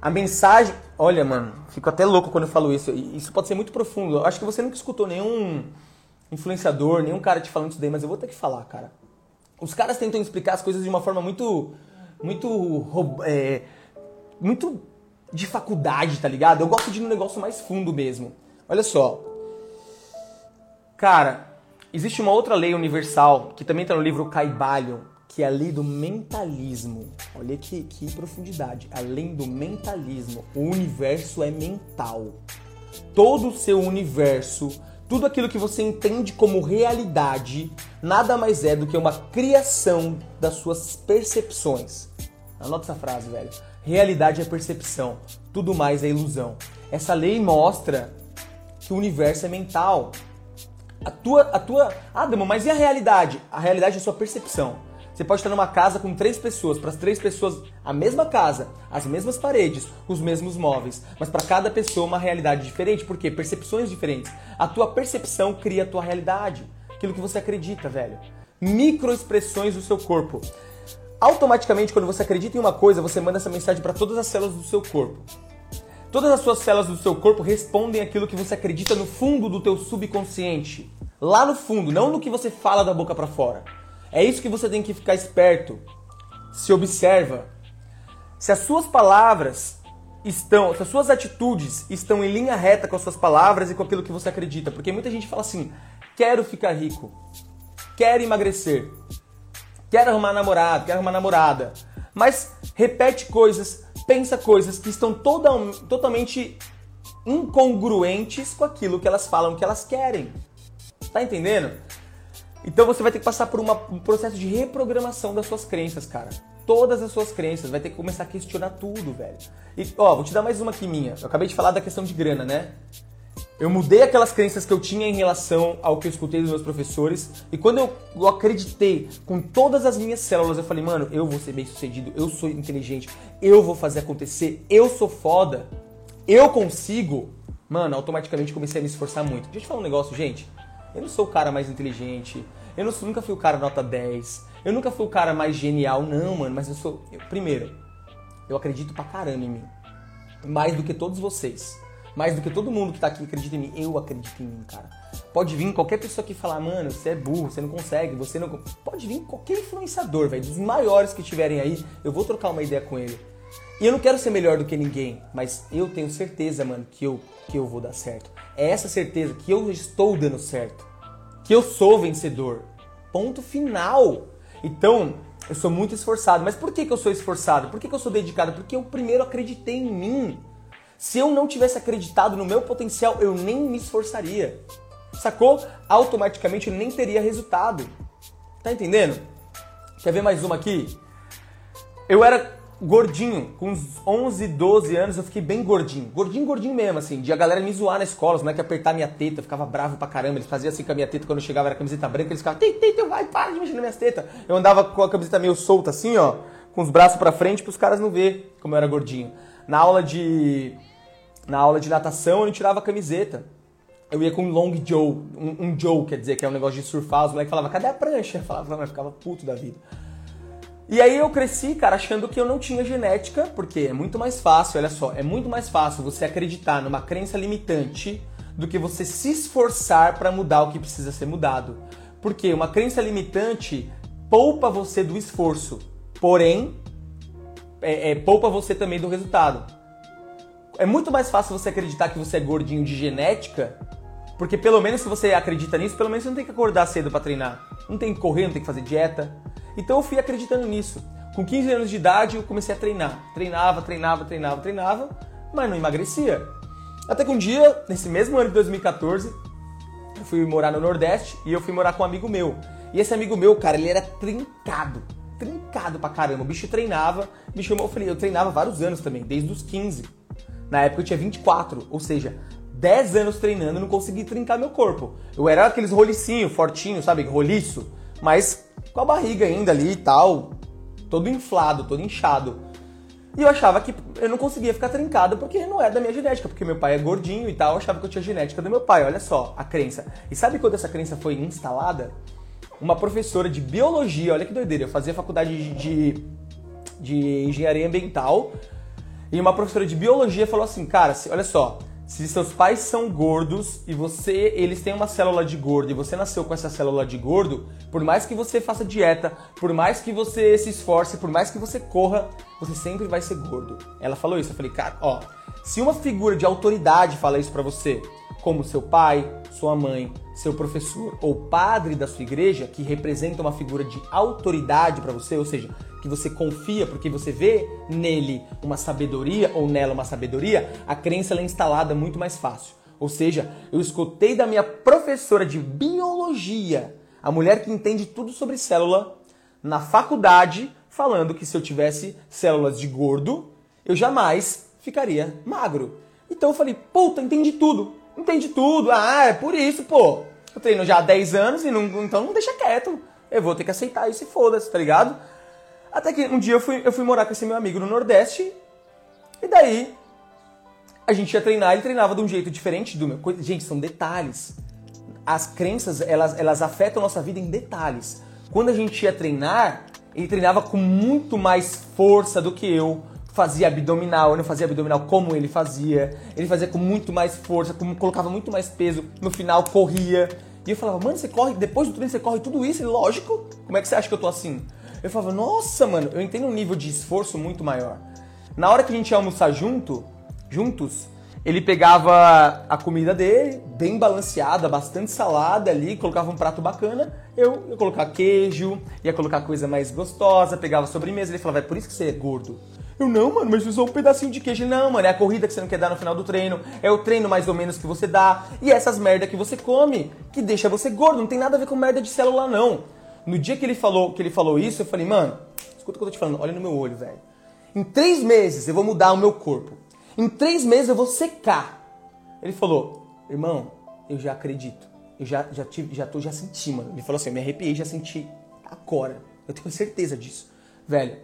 a mensagem. Olha, mano, fico até louco quando eu falo isso. Isso pode ser muito profundo. Eu acho que você nunca escutou nenhum influenciador, nenhum cara te falando isso daí, mas eu vou ter que falar, cara. Os caras tentam explicar as coisas de uma forma muito. Muito. É, muito de faculdade, tá ligado? Eu gosto de um negócio mais fundo mesmo. Olha só. Cara, existe uma outra lei universal que também tá no livro Caibalho, que é a lei do mentalismo. Olha que, que profundidade. Além do mentalismo, o universo é mental. Todo o seu universo, tudo aquilo que você entende como realidade, nada mais é do que uma criação das suas percepções. Anota essa frase, velho. Realidade é percepção, tudo mais é ilusão. Essa lei mostra que o universo é mental. A tua, a tua, ah, Dama, mas e a realidade? A realidade é a sua percepção. Você pode estar numa casa com três pessoas, para as três pessoas a mesma casa, as mesmas paredes, os mesmos móveis, mas para cada pessoa uma realidade diferente, por quê? Percepções diferentes. A tua percepção cria a tua realidade, aquilo que você acredita, velho. Microexpressões do seu corpo. Automaticamente, quando você acredita em uma coisa, você manda essa mensagem para todas as células do seu corpo. Todas as suas células do seu corpo respondem aquilo que você acredita no fundo do teu subconsciente. Lá no fundo, não no que você fala da boca para fora. É isso que você tem que ficar esperto. Se observa. Se as suas palavras estão, se as suas atitudes estão em linha reta com as suas palavras e com aquilo que você acredita, porque muita gente fala assim: quero ficar rico, quero emagrecer, quero arrumar namorado, quero arrumar namorada, mas repete coisas, pensa coisas que estão toda, totalmente incongruentes com aquilo que elas falam que elas querem. Tá entendendo? Então você vai ter que passar por uma, um processo de reprogramação das suas crenças, cara. Todas as suas crenças, vai ter que começar a questionar tudo, velho. E, ó, vou te dar mais uma aqui minha. Eu acabei de falar da questão de grana, né? Eu mudei aquelas crenças que eu tinha em relação ao que eu escutei dos meus professores. E quando eu, eu, acreditei com todas as minhas células, eu falei, mano, eu vou ser bem sucedido, eu sou inteligente, eu vou fazer acontecer, eu sou foda, eu consigo. Mano, automaticamente comecei a me esforçar muito. Deixa eu te falar um negócio, gente. Eu não sou o cara mais inteligente. Eu não, nunca fui o cara nota 10. Eu nunca fui o cara mais genial, não, mano. Mas eu sou. Eu, primeiro, eu acredito pra caramba em mim. Mais do que todos vocês. Mais do que todo mundo que tá aqui acredita em mim. Eu acredito em mim, cara. Pode vir qualquer pessoa aqui falar, mano, você é burro, você não consegue, você não. Pode vir qualquer influenciador, velho. Dos maiores que estiverem aí, eu vou trocar uma ideia com ele. E eu não quero ser melhor do que ninguém, mas eu tenho certeza, mano, que eu, que eu vou dar certo. É essa certeza que eu estou dando certo que eu sou vencedor. Ponto final. Então, eu sou muito esforçado. Mas por que, que eu sou esforçado? Por que, que eu sou dedicado? Porque eu primeiro acreditei em mim. Se eu não tivesse acreditado no meu potencial, eu nem me esforçaria. Sacou? Automaticamente eu nem teria resultado. Tá entendendo? Quer ver mais uma aqui? Eu era gordinho, com uns 11, 12 anos, eu fiquei bem gordinho. Gordinho, gordinho mesmo, assim. De a galera me zoar na escola, os moleques apertar minha teta, ficava bravo pra caramba. Eles faziam assim com a minha teta quando eu chegava, era camiseta branca, eles ficavam, tei, tei, tei, vai, para de mexer nas minhas tetas. Eu andava com a camiseta meio solta assim, ó, com os braços pra frente, pros caras não ver como eu era gordinho. Na aula de. Na aula de natação, eu não tirava a camiseta. Eu ia com um long Joe, um, um Joe, quer dizer, que é um negócio de surfar, os moleques falavam, cadê a prancha? Eu falava, eu ficava puto da vida. E aí eu cresci, cara, achando que eu não tinha genética, porque é muito mais fácil, olha só, é muito mais fácil você acreditar numa crença limitante do que você se esforçar para mudar o que precisa ser mudado. Porque uma crença limitante poupa você do esforço, porém é, é, poupa você também do resultado. É muito mais fácil você acreditar que você é gordinho de genética, porque pelo menos se você acredita nisso, pelo menos você não tem que acordar cedo para treinar. Não tem que correr, não tem que fazer dieta. Então eu fui acreditando nisso. Com 15 anos de idade eu comecei a treinar. Treinava, treinava, treinava, treinava, mas não emagrecia. Até que um dia, nesse mesmo ano de 2014, eu fui morar no Nordeste e eu fui morar com um amigo meu. E esse amigo meu, cara, ele era trincado. Trincado pra caramba. O bicho treinava. O bicho, eu falei, eu treinava vários anos também, desde os 15. Na época eu tinha 24, ou seja, 10 anos treinando não consegui trincar meu corpo. Eu era aqueles rolicinho, fortinho, sabe? Roliço. Mas com a barriga ainda ali e tal, todo inflado, todo inchado. E eu achava que eu não conseguia ficar trincado porque não é da minha genética, porque meu pai é gordinho e tal, eu achava que eu tinha genética do meu pai. Olha só, a crença. E sabe quando essa crença foi instalada? Uma professora de biologia, olha que doideira, eu fazia faculdade de, de, engenharia ambiental, e uma professora de biologia falou assim, cara, olha só, se seus pais são gordos e você, eles têm uma célula de gordo e você nasceu com essa célula de gordo, por mais que você faça dieta, por mais que você se esforce, por mais que você corra, você sempre vai ser gordo. Ela falou isso, eu falei, cara, ó, se uma figura de autoridade fala isso para você, como seu pai, sua mãe, seu professor ou padre da sua igreja, que representa uma figura de autoridade para você, ou seja, que você confia porque você vê nele uma sabedoria ou nela uma sabedoria, a crença é instalada muito mais fácil. Ou seja, eu escutei da minha professora de biologia, a mulher que entende tudo sobre célula, na faculdade, falando que se eu tivesse células de gordo, eu jamais ficaria magro. Então eu falei, puta, entendi tudo. Entendi tudo. Ah, é por isso, pô. Eu treino já há 10 anos e não, então não deixa quieto. Eu vou ter que aceitar isso e foda-se, tá ligado? Até que um dia eu fui, eu fui morar com esse meu amigo no Nordeste, e daí a gente ia treinar, ele treinava de um jeito diferente do meu. Gente, são detalhes. As crenças, elas, elas afetam a nossa vida em detalhes. Quando a gente ia treinar, ele treinava com muito mais força do que eu. Fazia abdominal, eu não fazia abdominal como ele fazia. Ele fazia com muito mais força, colocava muito mais peso. No final, corria. E eu falava, mano, você corre, depois do treino você corre tudo isso? Ele, lógico. Como é que você acha que eu tô assim? Eu falava, nossa, mano, eu entendo um nível de esforço muito maior. Na hora que a gente ia almoçar junto, juntos, ele pegava a comida dele, bem balanceada, bastante salada ali, colocava um prato bacana, eu ia colocar queijo, ia colocar coisa mais gostosa, pegava sobremesa, ele falava, é por isso que você é gordo. Eu, não, mano, mas é um pedacinho de queijo. Não, mano, é a corrida que você não quer dar no final do treino, é o treino mais ou menos que você dá, e essas merda que você come, que deixa você gordo, não tem nada a ver com merda de célula, não. No dia que ele falou que ele falou isso, eu falei, mano, escuta o que eu tô te falando, olha no meu olho, velho. Em três meses eu vou mudar o meu corpo. Em três meses eu vou secar. Ele falou, irmão, eu já acredito. Eu já, já, tive, já, tô, já senti, mano. Ele falou assim, eu me arrepiei, já senti agora. Eu tenho certeza disso. Velho,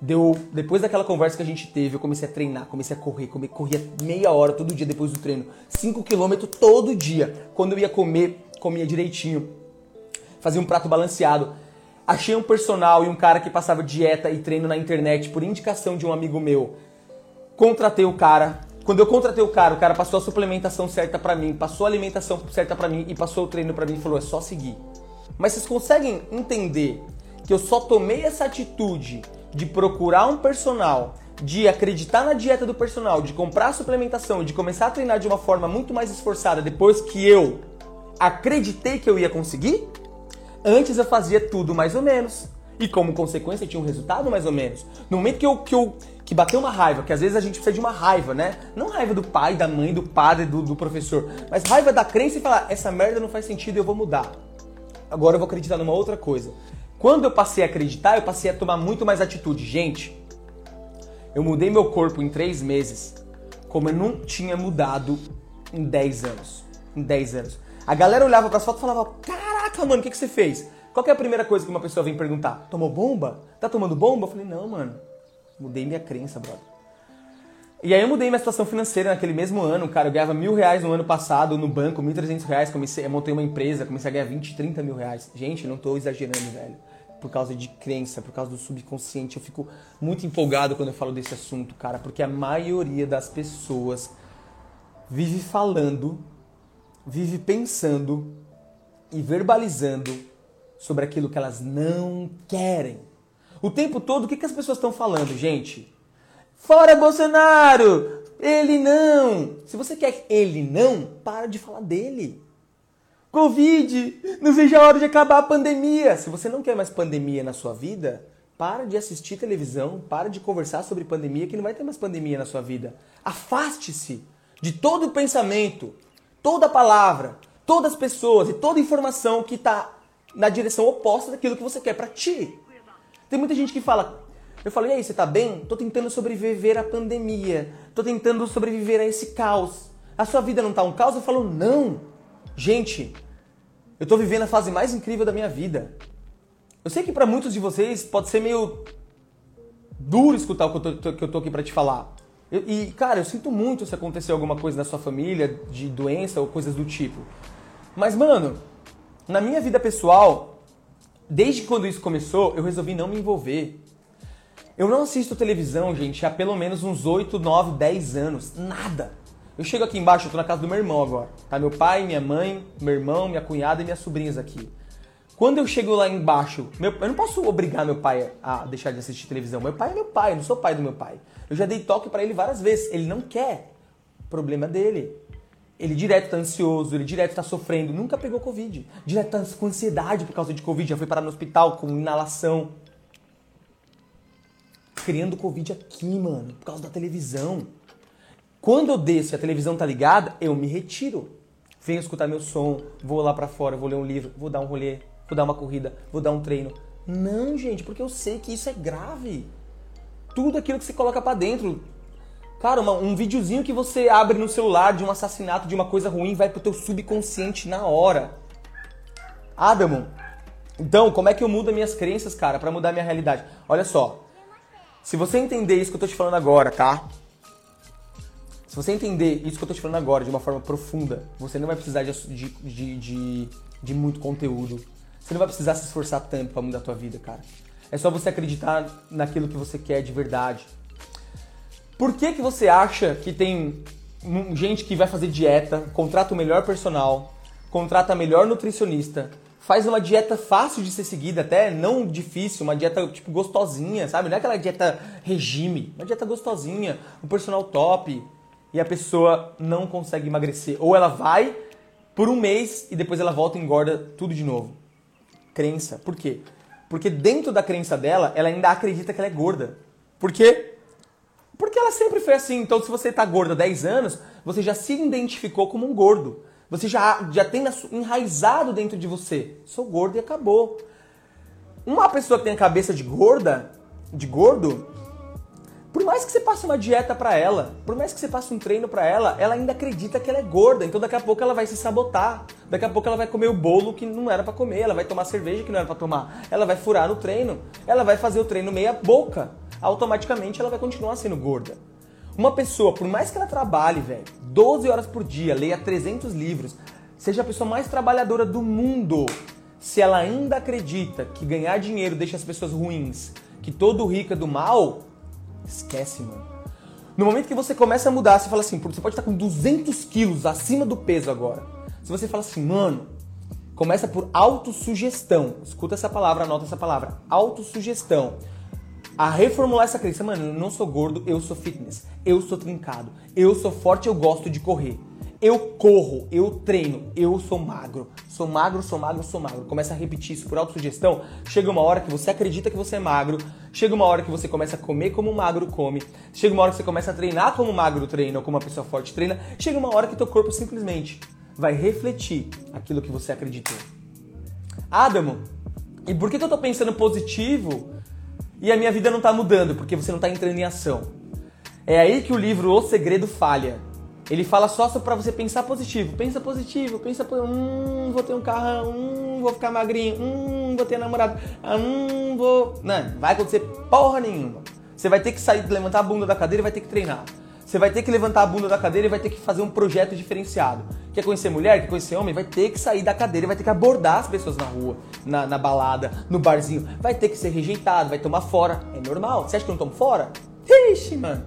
deu depois daquela conversa que a gente teve, eu comecei a treinar, comecei a correr, come, corria meia hora todo dia depois do treino, 5 km todo dia. Quando eu ia comer, comia direitinho fazia um prato balanceado. Achei um personal e um cara que passava dieta e treino na internet por indicação de um amigo meu. Contratei o cara. Quando eu contratei o cara, o cara passou a suplementação certa para mim, passou a alimentação certa para mim e passou o treino para mim e falou: "É só seguir". Mas vocês conseguem entender que eu só tomei essa atitude de procurar um personal, de acreditar na dieta do personal, de comprar a suplementação, de começar a treinar de uma forma muito mais esforçada depois que eu acreditei que eu ia conseguir? Antes eu fazia tudo mais ou menos. E como consequência tinha um resultado mais ou menos. No momento que eu, que eu que bateu uma raiva, que às vezes a gente precisa de uma raiva, né? Não raiva do pai, da mãe, do padre, do, do professor, mas raiva da crença e falar, essa merda não faz sentido, eu vou mudar. Agora eu vou acreditar numa outra coisa. Quando eu passei a acreditar, eu passei a tomar muito mais atitude. Gente, eu mudei meu corpo em três meses, como eu não tinha mudado em 10 anos. Em 10 anos. A galera olhava para as fotos e falava, caraca, mano, o que, que você fez? Qual é a primeira coisa que uma pessoa vem perguntar? Tomou bomba? Tá tomando bomba? Eu falei, não, mano. Mudei minha crença, brother. E aí eu mudei minha situação financeira naquele mesmo ano, cara. Eu ganhava mil reais no ano passado no banco, mil trezentos reais. Comecei, eu montei uma empresa, comecei a ganhar 20, 30 mil reais. Gente, não tô exagerando, velho. Por causa de crença, por causa do subconsciente. Eu fico muito empolgado quando eu falo desse assunto, cara. Porque a maioria das pessoas vive falando vive pensando e verbalizando sobre aquilo que elas não querem. O tempo todo, o que, que as pessoas estão falando, gente? Fora Bolsonaro! Ele não! Se você quer ele não, para de falar dele. Covid! Não seja a hora de acabar a pandemia! Se você não quer mais pandemia na sua vida, para de assistir televisão, para de conversar sobre pandemia, que não vai ter mais pandemia na sua vida. Afaste-se de todo pensamento, toda palavra, todas as pessoas e toda informação que está na direção oposta daquilo que você quer para ti. Tem muita gente que fala, eu falo, e aí, você tá bem? Tô tentando sobreviver à pandemia, tô tentando sobreviver a esse caos. A sua vida não tá um caos? Eu falo, não. Gente, eu tô vivendo a fase mais incrível da minha vida. Eu sei que para muitos de vocês pode ser meio duro escutar o que eu tô, que eu tô aqui para te falar. E, cara, eu sinto muito se acontecer alguma coisa na sua família, de doença ou coisas do tipo. Mas, mano, na minha vida pessoal, desde quando isso começou, eu resolvi não me envolver. Eu não assisto televisão, gente, há pelo menos uns 8, 9, 10 anos. Nada. Eu chego aqui embaixo, eu tô na casa do meu irmão agora. Tá meu pai, minha mãe, meu irmão, minha cunhada e minhas sobrinhas aqui. Quando eu chego lá embaixo, meu, eu não posso obrigar meu pai a deixar de assistir televisão. Meu pai é meu pai, eu não sou pai do meu pai. Eu já dei toque para ele várias vezes. Ele não quer. Problema dele. Ele direto tá ansioso, ele direto tá sofrendo, nunca pegou Covid. Direto tá com ansiedade por causa de Covid, já foi parar no hospital com inalação. Criando Covid aqui, mano, por causa da televisão. Quando eu desço e a televisão tá ligada, eu me retiro. Venho escutar meu som, vou lá para fora, vou ler um livro, vou dar um rolê, vou dar uma corrida, vou dar um treino. Não, gente, porque eu sei que isso é grave. Tudo aquilo que você coloca para dentro, Cara, uma, um videozinho que você abre no celular de um assassinato, de uma coisa ruim, vai pro teu subconsciente na hora. Adamo, então, como é que eu mudo minhas crenças, cara, para mudar minha realidade? Olha só. Se você entender isso que eu tô te falando agora, tá? Se você entender isso que eu tô te falando agora de uma forma profunda, você não vai precisar de, de, de, de muito conteúdo. Você não vai precisar se esforçar tanto para mudar a tua vida, cara. É só você acreditar naquilo que você quer de verdade. Por que, que você acha que tem gente que vai fazer dieta, contrata o melhor personal, contrata melhor nutricionista, faz uma dieta fácil de ser seguida, até não difícil, uma dieta tipo gostosinha, sabe? Não é aquela dieta regime, uma dieta gostosinha, um personal top, e a pessoa não consegue emagrecer. Ou ela vai por um mês e depois ela volta e engorda tudo de novo. Crença. Por quê? Porque dentro da crença dela, ela ainda acredita que ela é gorda. Por quê? Porque ela sempre foi assim. Então, se você está gorda há 10 anos, você já se identificou como um gordo. Você já, já tem enraizado dentro de você. Sou gordo e acabou. Uma pessoa que tem a cabeça de gorda, de gordo, por mais que você passe uma dieta para ela, por mais que você passe um treino para ela, ela ainda acredita que ela é gorda. Então daqui a pouco ela vai se sabotar. Daqui a pouco ela vai comer o bolo que não era para comer, ela vai tomar cerveja que não era para tomar. Ela vai furar no treino, ela vai fazer o treino meia boca automaticamente ela vai continuar sendo gorda. Uma pessoa, por mais que ela trabalhe, velho, 12 horas por dia, leia 300 livros, seja a pessoa mais trabalhadora do mundo, se ela ainda acredita que ganhar dinheiro deixa as pessoas ruins, que todo rico é do mal, esquece, mano. No momento que você começa a mudar, você fala assim, você pode estar com 200 quilos acima do peso agora. Se você fala assim, mano, começa por autossugestão. Escuta essa palavra, anota essa palavra. Autossugestão a reformular essa crença. Mano, eu não sou gordo, eu sou fitness. Eu sou trincado. Eu sou forte, eu gosto de correr. Eu corro, eu treino, eu sou magro. Sou magro, sou magro, sou magro. Começa a repetir isso por autossugestão. Chega uma hora que você acredita que você é magro. Chega uma hora que você começa a comer como um magro come. Chega uma hora que você começa a treinar como um magro treina ou como uma pessoa forte treina. Chega uma hora que teu corpo simplesmente vai refletir aquilo que você acreditou. Adamo, e por que, eu tô pensando positivo e a minha vida não está mudando porque você não está entrando em ação. É aí que o livro O Segredo falha. Ele fala só para você pensar positivo. Pensa positivo, pensa, hum, vou ter um carro, hum, vou ficar magrinho, hum, vou ter namorado, hum, vou. Não, vai acontecer porra nenhuma. Você vai ter que sair, levantar a bunda da cadeira e vai ter que treinar. Você vai ter que levantar a bunda da cadeira e vai ter que fazer um projeto diferenciado. Quer conhecer mulher, quer conhecer homem? Vai ter que sair da cadeira, vai ter que abordar as pessoas na rua, na, na balada, no barzinho. Vai ter que ser rejeitado, vai tomar fora. É normal. Você acha que eu não tomo fora? Ixi, mano.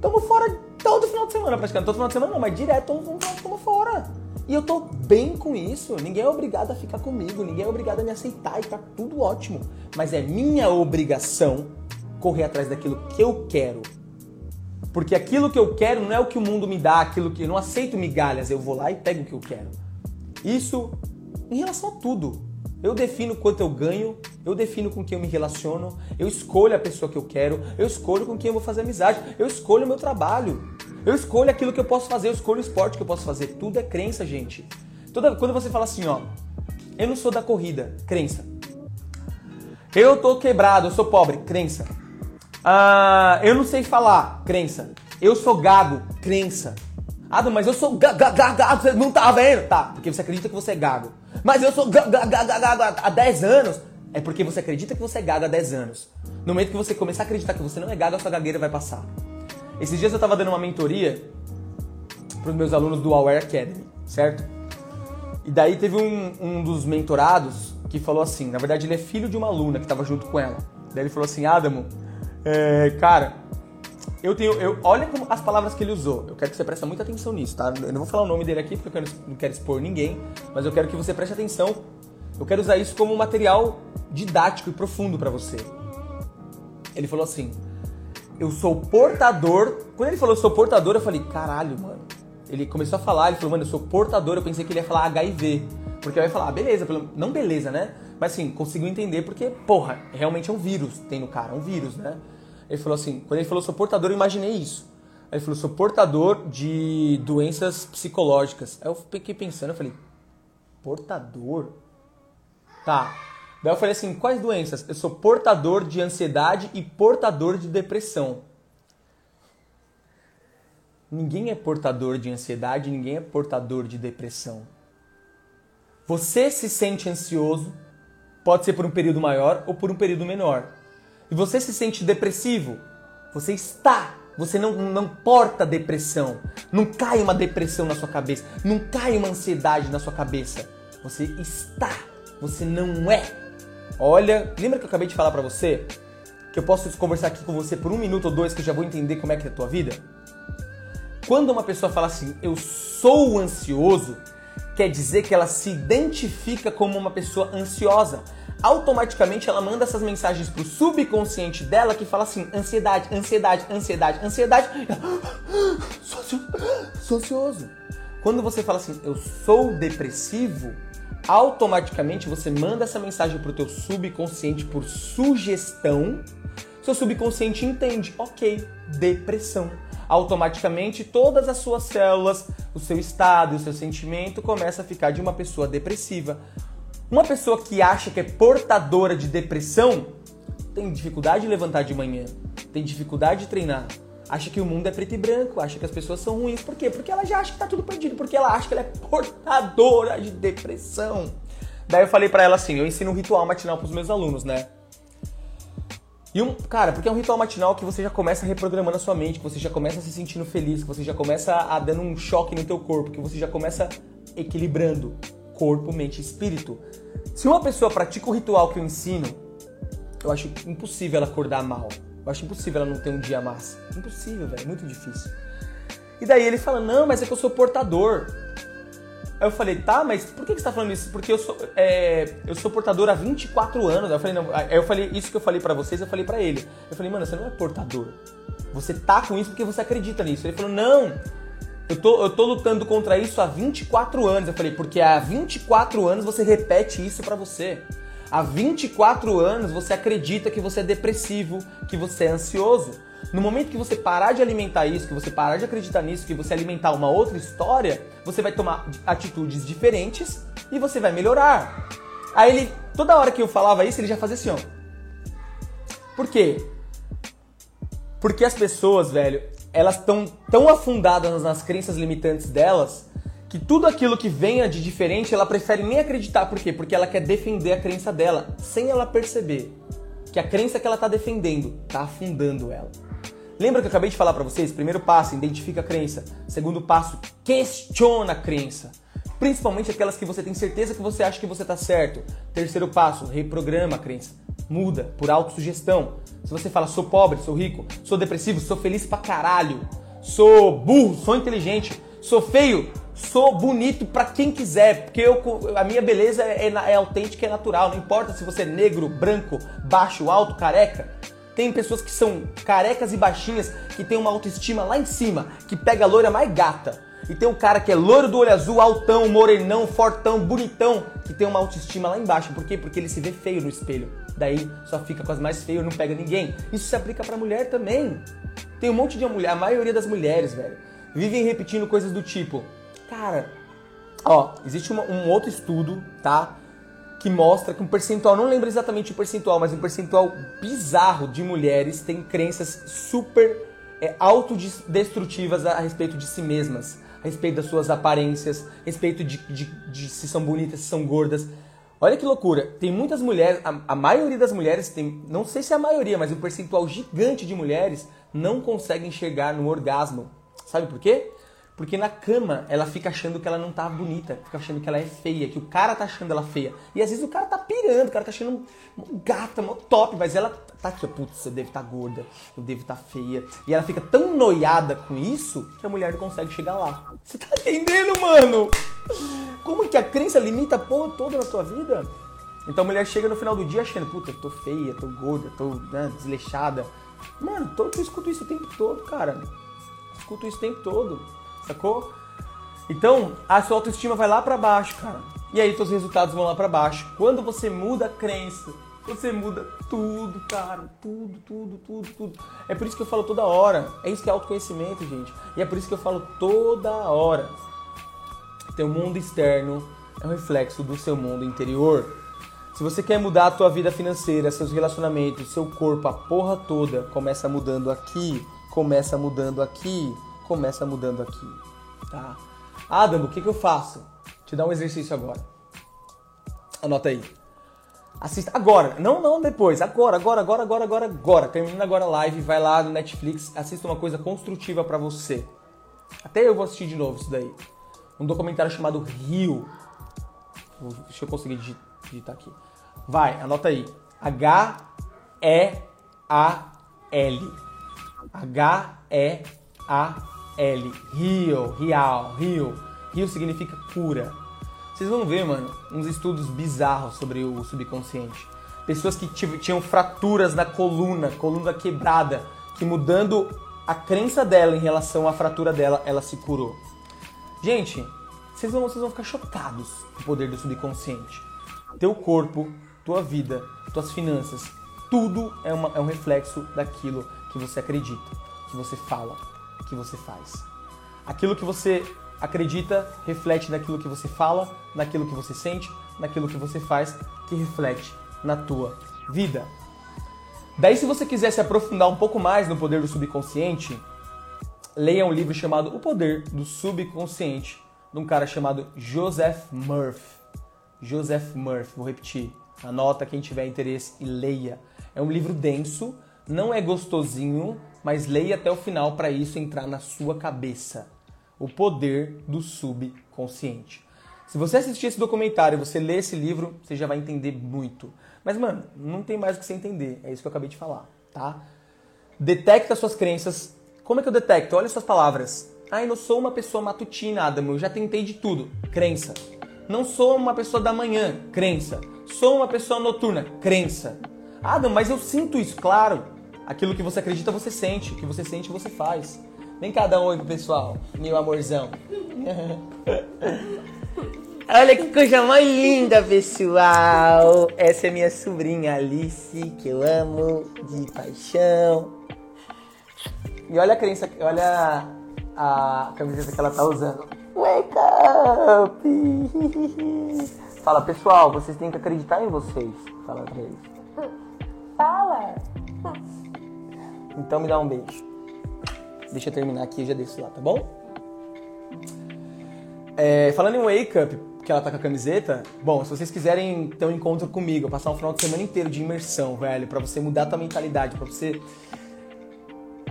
Tomo fora todo final de semana praticamente. Todo final de semana não, mas direto tomo, tomo, tomo fora. E eu tô bem com isso. Ninguém é obrigado a ficar comigo, ninguém é obrigado a me aceitar e tá tudo ótimo. Mas é minha obrigação correr atrás daquilo que eu quero. Porque aquilo que eu quero não é o que o mundo me dá, aquilo que eu não aceito migalhas, eu vou lá e pego o que eu quero. Isso em relação a tudo. Eu defino quanto eu ganho, eu defino com quem eu me relaciono, eu escolho a pessoa que eu quero, eu escolho com quem eu vou fazer amizade, eu escolho o meu trabalho, eu escolho aquilo que eu posso fazer, eu escolho o esporte que eu posso fazer. Tudo é crença, gente. Toda, quando você fala assim, ó, eu não sou da corrida, crença. Eu tô quebrado, eu sou pobre, crença. Ah, eu não sei falar, crença. Eu sou gago, crença. Ah, mas eu sou gago, você não tá vendo? Tá, porque você acredita que você é gago. Mas eu sou gago há 10 anos. É porque você acredita que você é gago há 10 anos. No momento que você começar a acreditar que você não é gago, a sua gagueira vai passar. Esses dias eu tava dando uma mentoria para os meus alunos do Aware Academy, certo? E daí teve um, um dos mentorados que falou assim, na verdade ele é filho de uma aluna que estava junto com ela. Daí ele falou assim, Adamo, é, cara, eu tenho. Eu, olha como as palavras que ele usou. Eu quero que você preste muita atenção nisso, tá? Eu não vou falar o nome dele aqui porque eu não quero expor ninguém, mas eu quero que você preste atenção. Eu quero usar isso como um material didático e profundo para você. Ele falou assim: Eu sou portador. Quando ele falou eu sou portador, eu falei: Caralho, mano. Ele começou a falar, ele falou: Mano, eu sou portador. Eu pensei que ele ia falar HIV. Porque ia falar: ah, beleza, não beleza, né? Mas assim, conseguiu entender porque, porra, realmente é um vírus. Tem no cara, é um vírus, né? Ele falou assim, quando ele falou sou portador, eu imaginei isso. Aí ele falou, sou portador de doenças psicológicas. Aí eu fiquei pensando, eu falei, portador? Tá. Daí eu falei assim, quais doenças? Eu sou portador de ansiedade e portador de depressão. Ninguém é portador de ansiedade, ninguém é portador de depressão. Você se sente ansioso, pode ser por um período maior ou por um período menor e você se sente depressivo, você está. Você não, não porta depressão. Não cai uma depressão na sua cabeça. Não cai uma ansiedade na sua cabeça. Você está. Você não é. Olha, lembra que eu acabei de falar para você? Que eu posso conversar aqui com você por um minuto ou dois que eu já vou entender como é que é a tua vida? Quando uma pessoa fala assim, eu sou ansioso, quer dizer que ela se identifica como uma pessoa ansiosa automaticamente ela manda essas mensagens pro subconsciente dela que fala assim: ansiedade, ansiedade, ansiedade, ansiedade. Sou ansioso. Quando você fala assim, eu sou depressivo, automaticamente você manda essa mensagem pro teu subconsciente por sugestão. Seu subconsciente entende, ok, depressão. Automaticamente todas as suas células, o seu estado, o seu sentimento começa a ficar de uma pessoa depressiva. Uma pessoa que acha que é portadora de depressão tem dificuldade de levantar de manhã, tem dificuldade de treinar, acha que o mundo é preto e branco, acha que as pessoas são ruins. Por quê? Porque ela já acha que tá tudo perdido, porque ela acha que ela é portadora de depressão. Daí eu falei para ela assim, eu ensino um ritual matinal pros meus alunos, né? E um, cara, porque é um ritual matinal que você já começa reprogramando a sua mente, que você já começa se sentindo feliz, que você já começa a dando um choque no teu corpo, que você já começa equilibrando corpo, mente e espírito. Se uma pessoa pratica o ritual que eu ensino, eu acho impossível ela acordar mal. Eu acho impossível ela não ter um dia massa. Impossível, velho. Muito difícil. E daí ele fala, não, mas é que eu sou portador. Aí eu falei, tá, mas por que você tá falando isso? Porque eu sou, é, eu sou portador há 24 anos. Aí eu falei, não, aí eu falei, isso que eu falei para vocês, eu falei para ele. Eu falei, mano, você não é portador. Você tá com isso porque você acredita nisso. Ele falou, não, eu tô, eu tô lutando contra isso há 24 anos. Eu falei, porque há 24 anos você repete isso para você. Há 24 anos você acredita que você é depressivo, que você é ansioso. No momento que você parar de alimentar isso, que você parar de acreditar nisso, que você alimentar uma outra história, você vai tomar atitudes diferentes e você vai melhorar. Aí ele, toda hora que eu falava isso, ele já fazia assim, ó. Por quê? Porque as pessoas, velho, elas estão tão afundadas nas crenças limitantes delas que tudo aquilo que venha de diferente ela prefere nem acreditar. Por quê? Porque ela quer defender a crença dela, sem ela perceber que a crença que ela está defendendo está afundando ela. Lembra que eu acabei de falar para vocês? Primeiro passo, identifica a crença. Segundo passo, questiona a crença. Principalmente aquelas que você tem certeza que você acha que você está certo. Terceiro passo, reprograma a crença. Muda por autossugestão. Se você fala, sou pobre, sou rico, sou depressivo, sou feliz pra caralho, sou burro, sou inteligente, sou feio, Sou bonito para quem quiser, porque eu, a minha beleza é, é autêntica, é natural. Não importa se você é negro, branco, baixo, alto, careca. Tem pessoas que são carecas e baixinhas, que tem uma autoestima lá em cima, que pega a loira mais gata. E tem um cara que é loiro do olho azul, altão, morenão, fortão, bonitão, que tem uma autoestima lá embaixo. Por quê? Porque ele se vê feio no espelho. Daí só fica com as mais feias não pega ninguém. Isso se aplica pra mulher também. Tem um monte de mulher, a maioria das mulheres, velho, vivem repetindo coisas do tipo: Cara, ó, existe uma, um outro estudo, tá? Que mostra que um percentual, não lembro exatamente o percentual, mas um percentual bizarro de mulheres tem crenças super é, autodestrutivas a respeito de si mesmas, a respeito das suas aparências, a respeito de, de, de se são bonitas, se são gordas. Olha que loucura. Tem muitas mulheres, a, a, maioria das mulheres tem, não sei se é a maioria, mas um percentual gigante de mulheres não conseguem chegar no orgasmo. Sabe por quê? Porque na cama ela fica achando que ela não tá bonita, fica achando que ela é feia, que o cara tá achando ela feia. E às vezes o cara tá pirando, o cara tá achando um gata, um top, mas ela tá aqui, putz, eu devo estar tá gorda, eu devo estar tá feia. E ela fica tão noiada com isso que a mulher não consegue chegar lá. Você tá entendendo, mano? Como que a crença limita a porra toda na tua vida? Então a mulher chega no final do dia achando, puta, eu tô feia, tô gorda, tô né, desleixada. Mano, eu escuto isso o tempo todo, cara. Escuto isso o tempo todo sacou? Então, a sua autoestima vai lá para baixo, cara. E aí seus resultados vão lá para baixo. Quando você muda a crença, você muda tudo, cara. Tudo, tudo, tudo, tudo. É por isso que eu falo toda hora. É isso que é autoconhecimento, gente. E é por isso que eu falo toda hora. Teu mundo externo é um reflexo do seu mundo interior. Se você quer mudar a tua vida financeira, seus relacionamentos, seu corpo, a porra toda, começa mudando aqui, começa mudando aqui, começa mudando aqui, tá? Adam, o que, que eu faço? Te dar um exercício agora. Anota aí. Assista agora, não, não depois, agora, agora, agora, agora, agora, agora. Termina agora a live, vai lá no Netflix, assista uma coisa construtiva para você. Até eu vou assistir de novo isso daí. Um documentário chamado Rio. Deixa eu conseguir digitar aqui. Vai, anota aí. H-E-A-L. H-E-A-L. L, Rio, Real, Rio. Rio significa cura. Vocês vão ver, mano, uns estudos bizarros sobre o subconsciente. Pessoas que tinham fraturas na coluna, coluna quebrada, que mudando a crença dela em relação à fratura dela, ela se curou. Gente, vocês vão, vocês vão ficar chocados com o poder do subconsciente. Teu corpo, tua vida, tuas finanças, tudo é, uma, é um reflexo daquilo que você acredita, que você fala, que você faz. Aquilo que você acredita reflete naquilo que você fala, naquilo que você sente, naquilo que você faz, que reflete na tua vida. Daí, se você quiser se aprofundar um pouco mais no poder do subconsciente, leia um livro chamado O Poder do Subconsciente, de um cara chamado Joseph Murphy. Joseph Murphy, vou repetir. Anota quem tiver interesse e leia. É um livro denso, não é gostosinho, mas leia até o final para isso entrar na sua cabeça. O poder do subconsciente. Se você assistir esse documentário, você ler esse livro, você já vai entender muito. Mas, mano, não tem mais o que você entender. É isso que eu acabei de falar, tá? Detecta suas crenças. Como é que eu detecto? Olha suas palavras. Ah, eu não sou uma pessoa matutina, Adam. Eu já tentei de tudo. Crença. Não sou uma pessoa da manhã. Crença. Sou uma pessoa noturna. Crença. Adam, mas eu sinto isso. Claro. Aquilo que você acredita, você sente. O que você sente, você faz. Vem cá dar um oi pro pessoal, meu amorzão. Olha que coisa mais linda, pessoal! Essa é minha sobrinha Alice, que eu amo de paixão. E olha a crença, olha a camiseta que ela tá usando. Wake up! Fala, pessoal, vocês têm que acreditar em vocês. Fala pra eles. Fala! Então me dá um beijo. Deixa eu terminar aqui e já desço lá, tá bom? É, falando em Wake Up, que ela tá com a camiseta, bom, se vocês quiserem ter um encontro comigo, passar um final de semana inteiro de imersão, velho, para você mudar a tua mentalidade, para você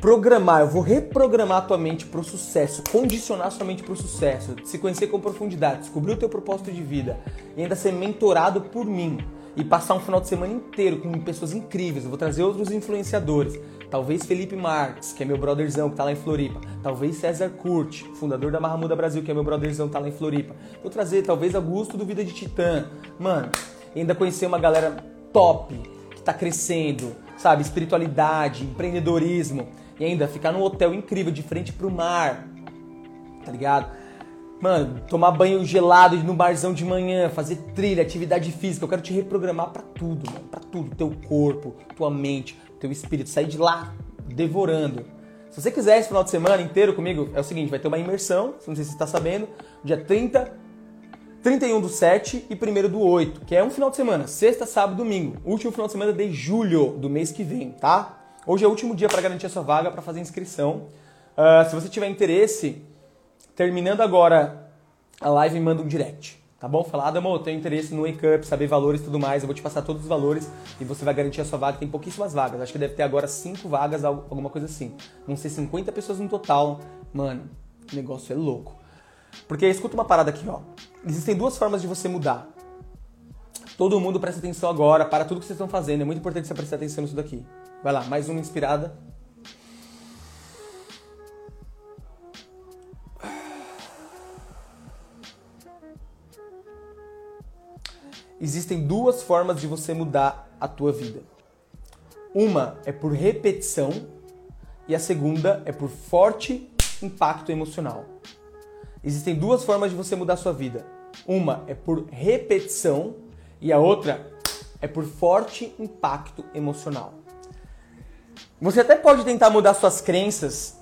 programar, eu vou reprogramar a tua mente pro sucesso, condicionar a sua mente pro sucesso, se conhecer com profundidade, descobrir o teu propósito de vida e ainda ser mentorado por mim e passar um final de semana inteiro com pessoas incríveis. Eu vou trazer outros influenciadores talvez Felipe Marques, que é meu brotherzão, que tá lá em Floripa, talvez César Curti, fundador da Marramuda Brasil, que é meu brotherzão, tá lá em Floripa. Vou trazer talvez Augusto do Vida de Titã. Mano, ainda conhecer uma galera top, que tá crescendo, sabe? Espiritualidade, empreendedorismo. E ainda ficar num hotel incrível de frente pro mar, tá ligado? Mano, tomar banho gelado no barzão de manhã, fazer trilha, atividade física. Eu quero te reprogramar para tudo, mano. Pra tudo. Teu corpo, tua mente, teu espírito. Sair de lá devorando. Se você quiser esse final de semana inteiro comigo, é o seguinte: vai ter uma imersão, não sei se você está sabendo, dia 30, 31 do 7 e 1 do 8, que é um final de semana, sexta, sábado domingo. Último final de semana de julho do mês que vem, tá? Hoje é o último dia para garantir a sua vaga para fazer inscrição. Uh, se você tiver interesse, terminando agora a live, manda um direct. Tá bom? Fala, Adamo, eu tenho interesse no Wake Up, saber valores e tudo mais. Eu vou te passar todos os valores e você vai garantir a sua vaga. Tem pouquíssimas vagas. Acho que deve ter agora 5 vagas, alguma coisa assim. Vão ser 50 pessoas no total. Mano, o negócio é louco. Porque escuta uma parada aqui, ó. Existem duas formas de você mudar. Todo mundo presta atenção agora, para tudo que vocês estão fazendo. É muito importante você prestar atenção nisso daqui. Vai lá, mais uma inspirada. Existem duas formas de você mudar a tua vida. Uma é por repetição e a segunda é por forte impacto emocional. Existem duas formas de você mudar a sua vida. Uma é por repetição e a outra é por forte impacto emocional. Você até pode tentar mudar suas crenças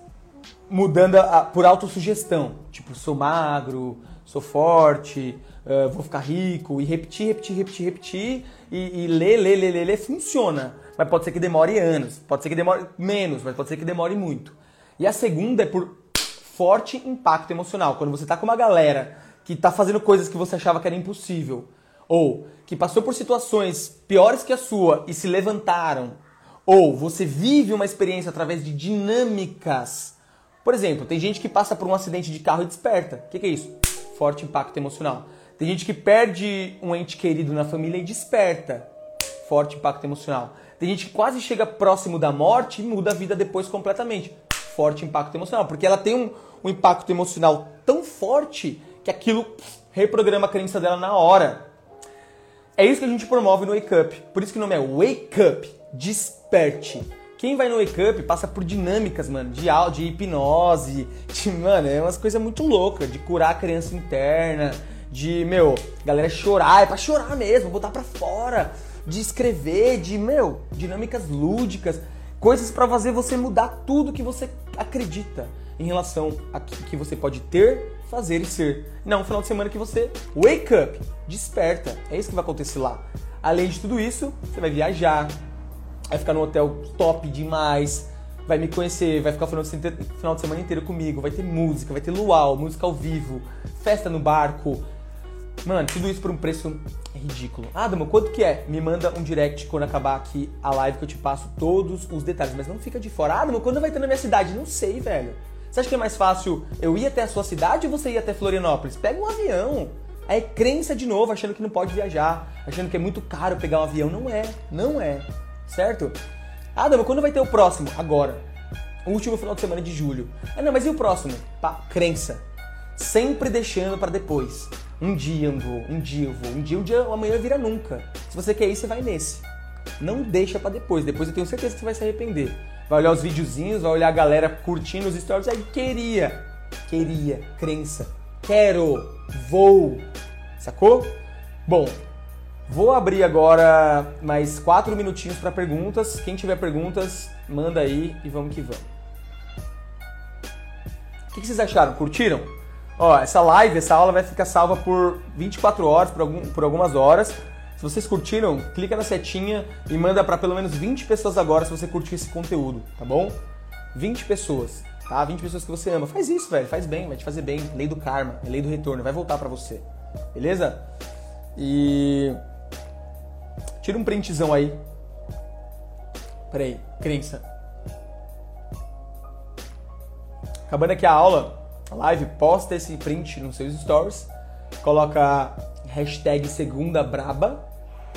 mudando a, por autossugestão, tipo sou magro, sou forte, uh, vou ficar rico, e repetir, repetir, repetir, repetir, e, e ler, ler, ler, ler, ler, funciona. Mas pode ser que demore anos, pode ser que demore menos, mas pode ser que demore muito. E a segunda é por forte impacto emocional. Quando você está com uma galera que está fazendo coisas que você achava que era impossível, ou que passou por situações piores que a sua e se levantaram, ou você vive uma experiência através de dinâmicas. Por exemplo, tem gente que passa por um acidente de carro e desperta. O que, que é isso? Forte impacto emocional. Tem gente que perde um ente querido na família e desperta. Forte impacto emocional. Tem gente que quase chega próximo da morte e muda a vida depois completamente. Forte impacto emocional. Porque ela tem um, um impacto emocional tão forte que aquilo reprograma a crença dela na hora. É isso que a gente promove no Wake Up. Por isso que o nome é Wake Up. Desperte. Quem vai no Wake Up passa por dinâmicas, mano, de, de hipnose, de, mano, é umas coisas muito loucas, de curar a criança interna, de, meu, galera chorar, é pra chorar mesmo, botar pra fora, de escrever, de, meu, dinâmicas lúdicas, coisas para fazer você mudar tudo que você acredita em relação a que você pode ter, fazer e ser. Não, final de semana que você wake up, desperta. É isso que vai acontecer lá. Além de tudo isso, você vai viajar, vai ficar no hotel top demais, vai me conhecer, vai ficar o final de semana inteiro comigo, vai ter música, vai ter luau, música ao vivo, festa no barco, Mano, tudo isso por um preço ridículo. Adamo, quanto que é? Me manda um direct quando acabar aqui a live que eu te passo todos os detalhes. Mas não fica de fora. Adamo, quando vai ter na minha cidade? Não sei, velho. Você acha que é mais fácil eu ir até a sua cidade ou você ir até Florianópolis? Pega um avião. É crença de novo, achando que não pode viajar, achando que é muito caro pegar um avião. Não é, não é. Certo? Adamo, quando vai ter o próximo? Agora. O último final de semana de julho. Ah, não, mas e o próximo? Pá, crença. Sempre deixando para depois. Um dia eu vou, um dia eu vou, um dia, um dia amanhã vira nunca. Se você quer ir, você vai nesse. Não deixa para depois. Depois eu tenho certeza que você vai se arrepender. Vai olhar os videozinhos, vai olhar a galera curtindo os stories. Aí queria, queria, crença, quero, vou. Sacou? Bom, vou abrir agora mais quatro minutinhos para perguntas. Quem tiver perguntas, manda aí e vamos que vamos. O que vocês acharam? Curtiram? Ó, essa live, essa aula vai ficar salva por 24 horas, por, algum, por algumas horas. Se vocês curtiram, clica na setinha e manda para pelo menos 20 pessoas agora se você curtir esse conteúdo, tá bom? 20 pessoas, tá? 20 pessoas que você ama. Faz isso, velho, faz bem, vai te fazer bem. Lei do karma, é lei do retorno, vai voltar para você. Beleza? E tira um printzão aí. Peraí, crença. Acabando aqui a aula, live, posta esse print nos seus stories, coloca hashtag segunda braba,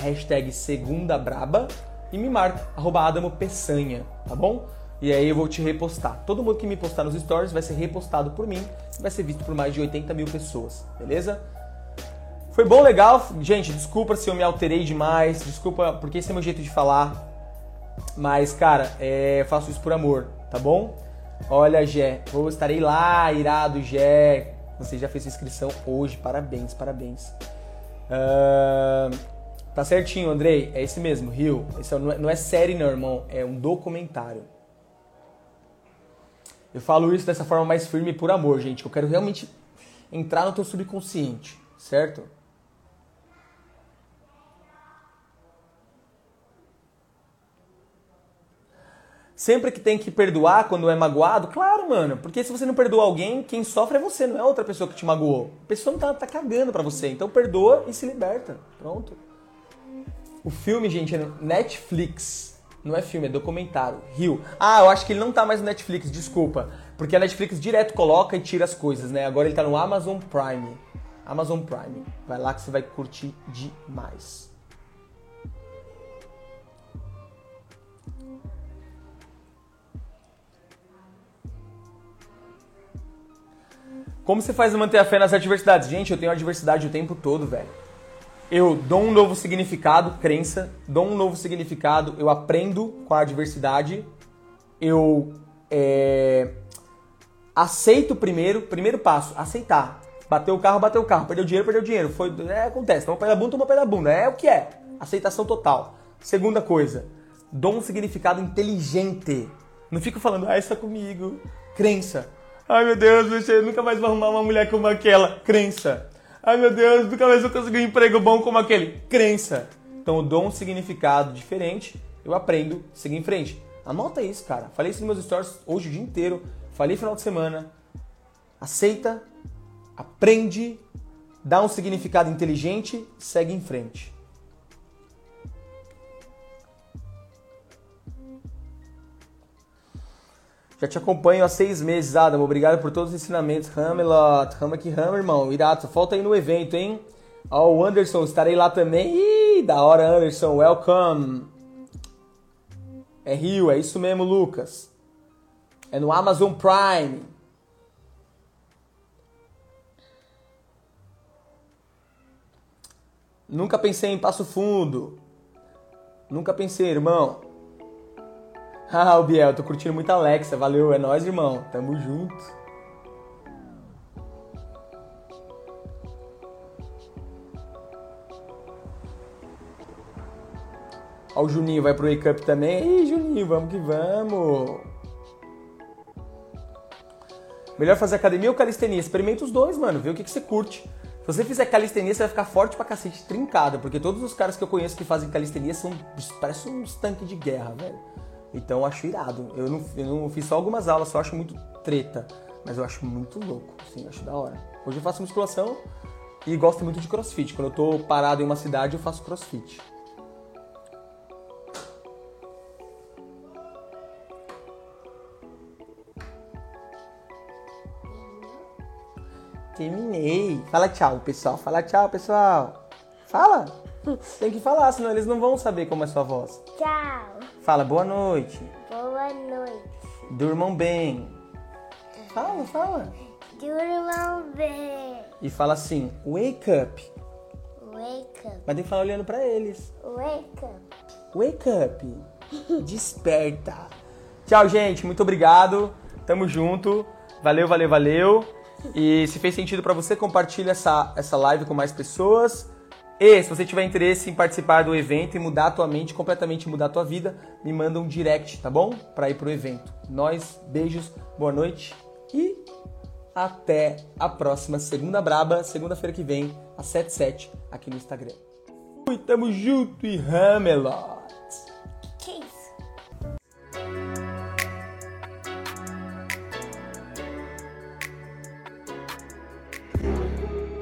hashtag segunda braba e me marca, arroba Adamo Peçanha, tá bom? E aí eu vou te repostar. Todo mundo que me postar nos stories vai ser repostado por mim, vai ser visto por mais de 80 mil pessoas, beleza? Foi bom, legal. Gente, desculpa se eu me alterei demais, desculpa porque esse é meu jeito de falar. Mas, cara, é, faço isso por amor, tá bom? Olha, Gé, eu estarei lá, irado, Gé. Você já fez sua inscrição hoje, parabéns, parabéns. Uh, tá certinho, Andrei, é esse mesmo, Rio. Esse não, é, não é série, não, irmão, é um documentário. Eu falo isso dessa forma mais firme por amor, gente. Eu quero realmente entrar no teu subconsciente, certo? Sempre que tem que perdoar quando é magoado, claro, mano. Porque se você não perdoa alguém, quem sofre é você, não é outra pessoa que te magoou. A pessoa não tá, tá cagando pra você. Então perdoa e se liberta. Pronto. O filme, gente, é Netflix. Não é filme, é documentário. Rio. Ah, eu acho que ele não tá mais no Netflix, desculpa. Porque a Netflix direto coloca e tira as coisas, né? Agora ele tá no Amazon Prime. Amazon Prime. Vai lá que você vai curtir demais. Como você faz manter a fé nas adversidades? Gente, eu tenho adversidade o tempo todo, velho. Eu dou um novo significado, crença, dou um novo significado, eu aprendo com a adversidade, eu é, aceito primeiro, primeiro passo, aceitar. Bateu o carro, bateu o carro, perdeu dinheiro, perdeu dinheiro. Foi, é, acontece, toma pé da bunda, toma pé da bunda. É o que é. Aceitação total. Segunda coisa, dou um significado inteligente. Não fico falando, ah, está comigo. Crença. Ai meu Deus, você nunca mais vai arrumar uma mulher como aquela. Crença. Ai meu Deus, nunca mais vou conseguir um emprego bom como aquele. Crença. Então eu dou um significado diferente, eu aprendo, sigo em frente. Anota isso, cara. Falei isso nos meus stories hoje o dia inteiro. Falei final de semana. Aceita, aprende, dá um significado inteligente, segue em frente. Já te acompanho há seis meses, Adam. Obrigado por todos os ensinamentos. Hamelot, Rama que Rama, irmão. Irato, falta aí no evento, hein? Ó, oh, o Anderson, estarei lá também. Ih, da hora, Anderson. Welcome. É Rio, é isso mesmo, Lucas. É no Amazon Prime. Nunca pensei em Passo Fundo. Nunca pensei, irmão. Ah, o Biel, tô curtindo muito a Alexa. Valeu, é nóis, irmão. Tamo junto. Ó, o Juninho vai pro Wake Up também. Ih, Juninho, vamos que vamos. Melhor fazer academia ou calistenia? Experimenta os dois, mano. Vê o que, que você curte. Se você fizer calistenia, você vai ficar forte pra cacete, trincado. Porque todos os caras que eu conheço que fazem calistenia são. parecem uns tanques de guerra, velho. Então eu acho irado. Eu não, eu não fiz só algumas aulas, só acho muito treta. Mas eu acho muito louco, assim, eu acho da hora. Hoje eu faço musculação e gosto muito de crossfit. Quando eu tô parado em uma cidade, eu faço crossfit. Terminei. Fala tchau, pessoal. Fala tchau, pessoal. Fala. Tem que falar, senão eles não vão saber como é sua voz. Tchau. Fala boa noite. Boa noite. Durmam bem. Fala, fala. Durmam bem. E fala assim, wake up. Wake up. Mas tem que falar olhando pra eles. Wake up. Wake up. Desperta. Tchau, gente. Muito obrigado. Tamo junto. Valeu, valeu, valeu. E se fez sentido para você, compartilha essa, essa live com mais pessoas. E se você tiver interesse em participar do evento e mudar a tua mente, completamente mudar a tua vida, me manda um direct, tá bom? Para ir pro evento. Nós, beijos, boa noite e até a próxima segunda braba, segunda-feira que vem, às 7 aqui no Instagram. Fui, tamo junto e Ramelot!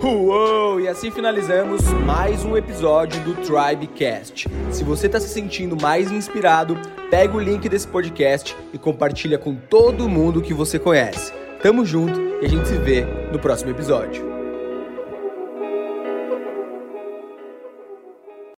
Uou! E assim finalizamos mais um episódio do Tribecast. Se você está se sentindo mais inspirado, pega o link desse podcast e compartilha com todo mundo que você conhece. Tamo junto e a gente se vê no próximo episódio.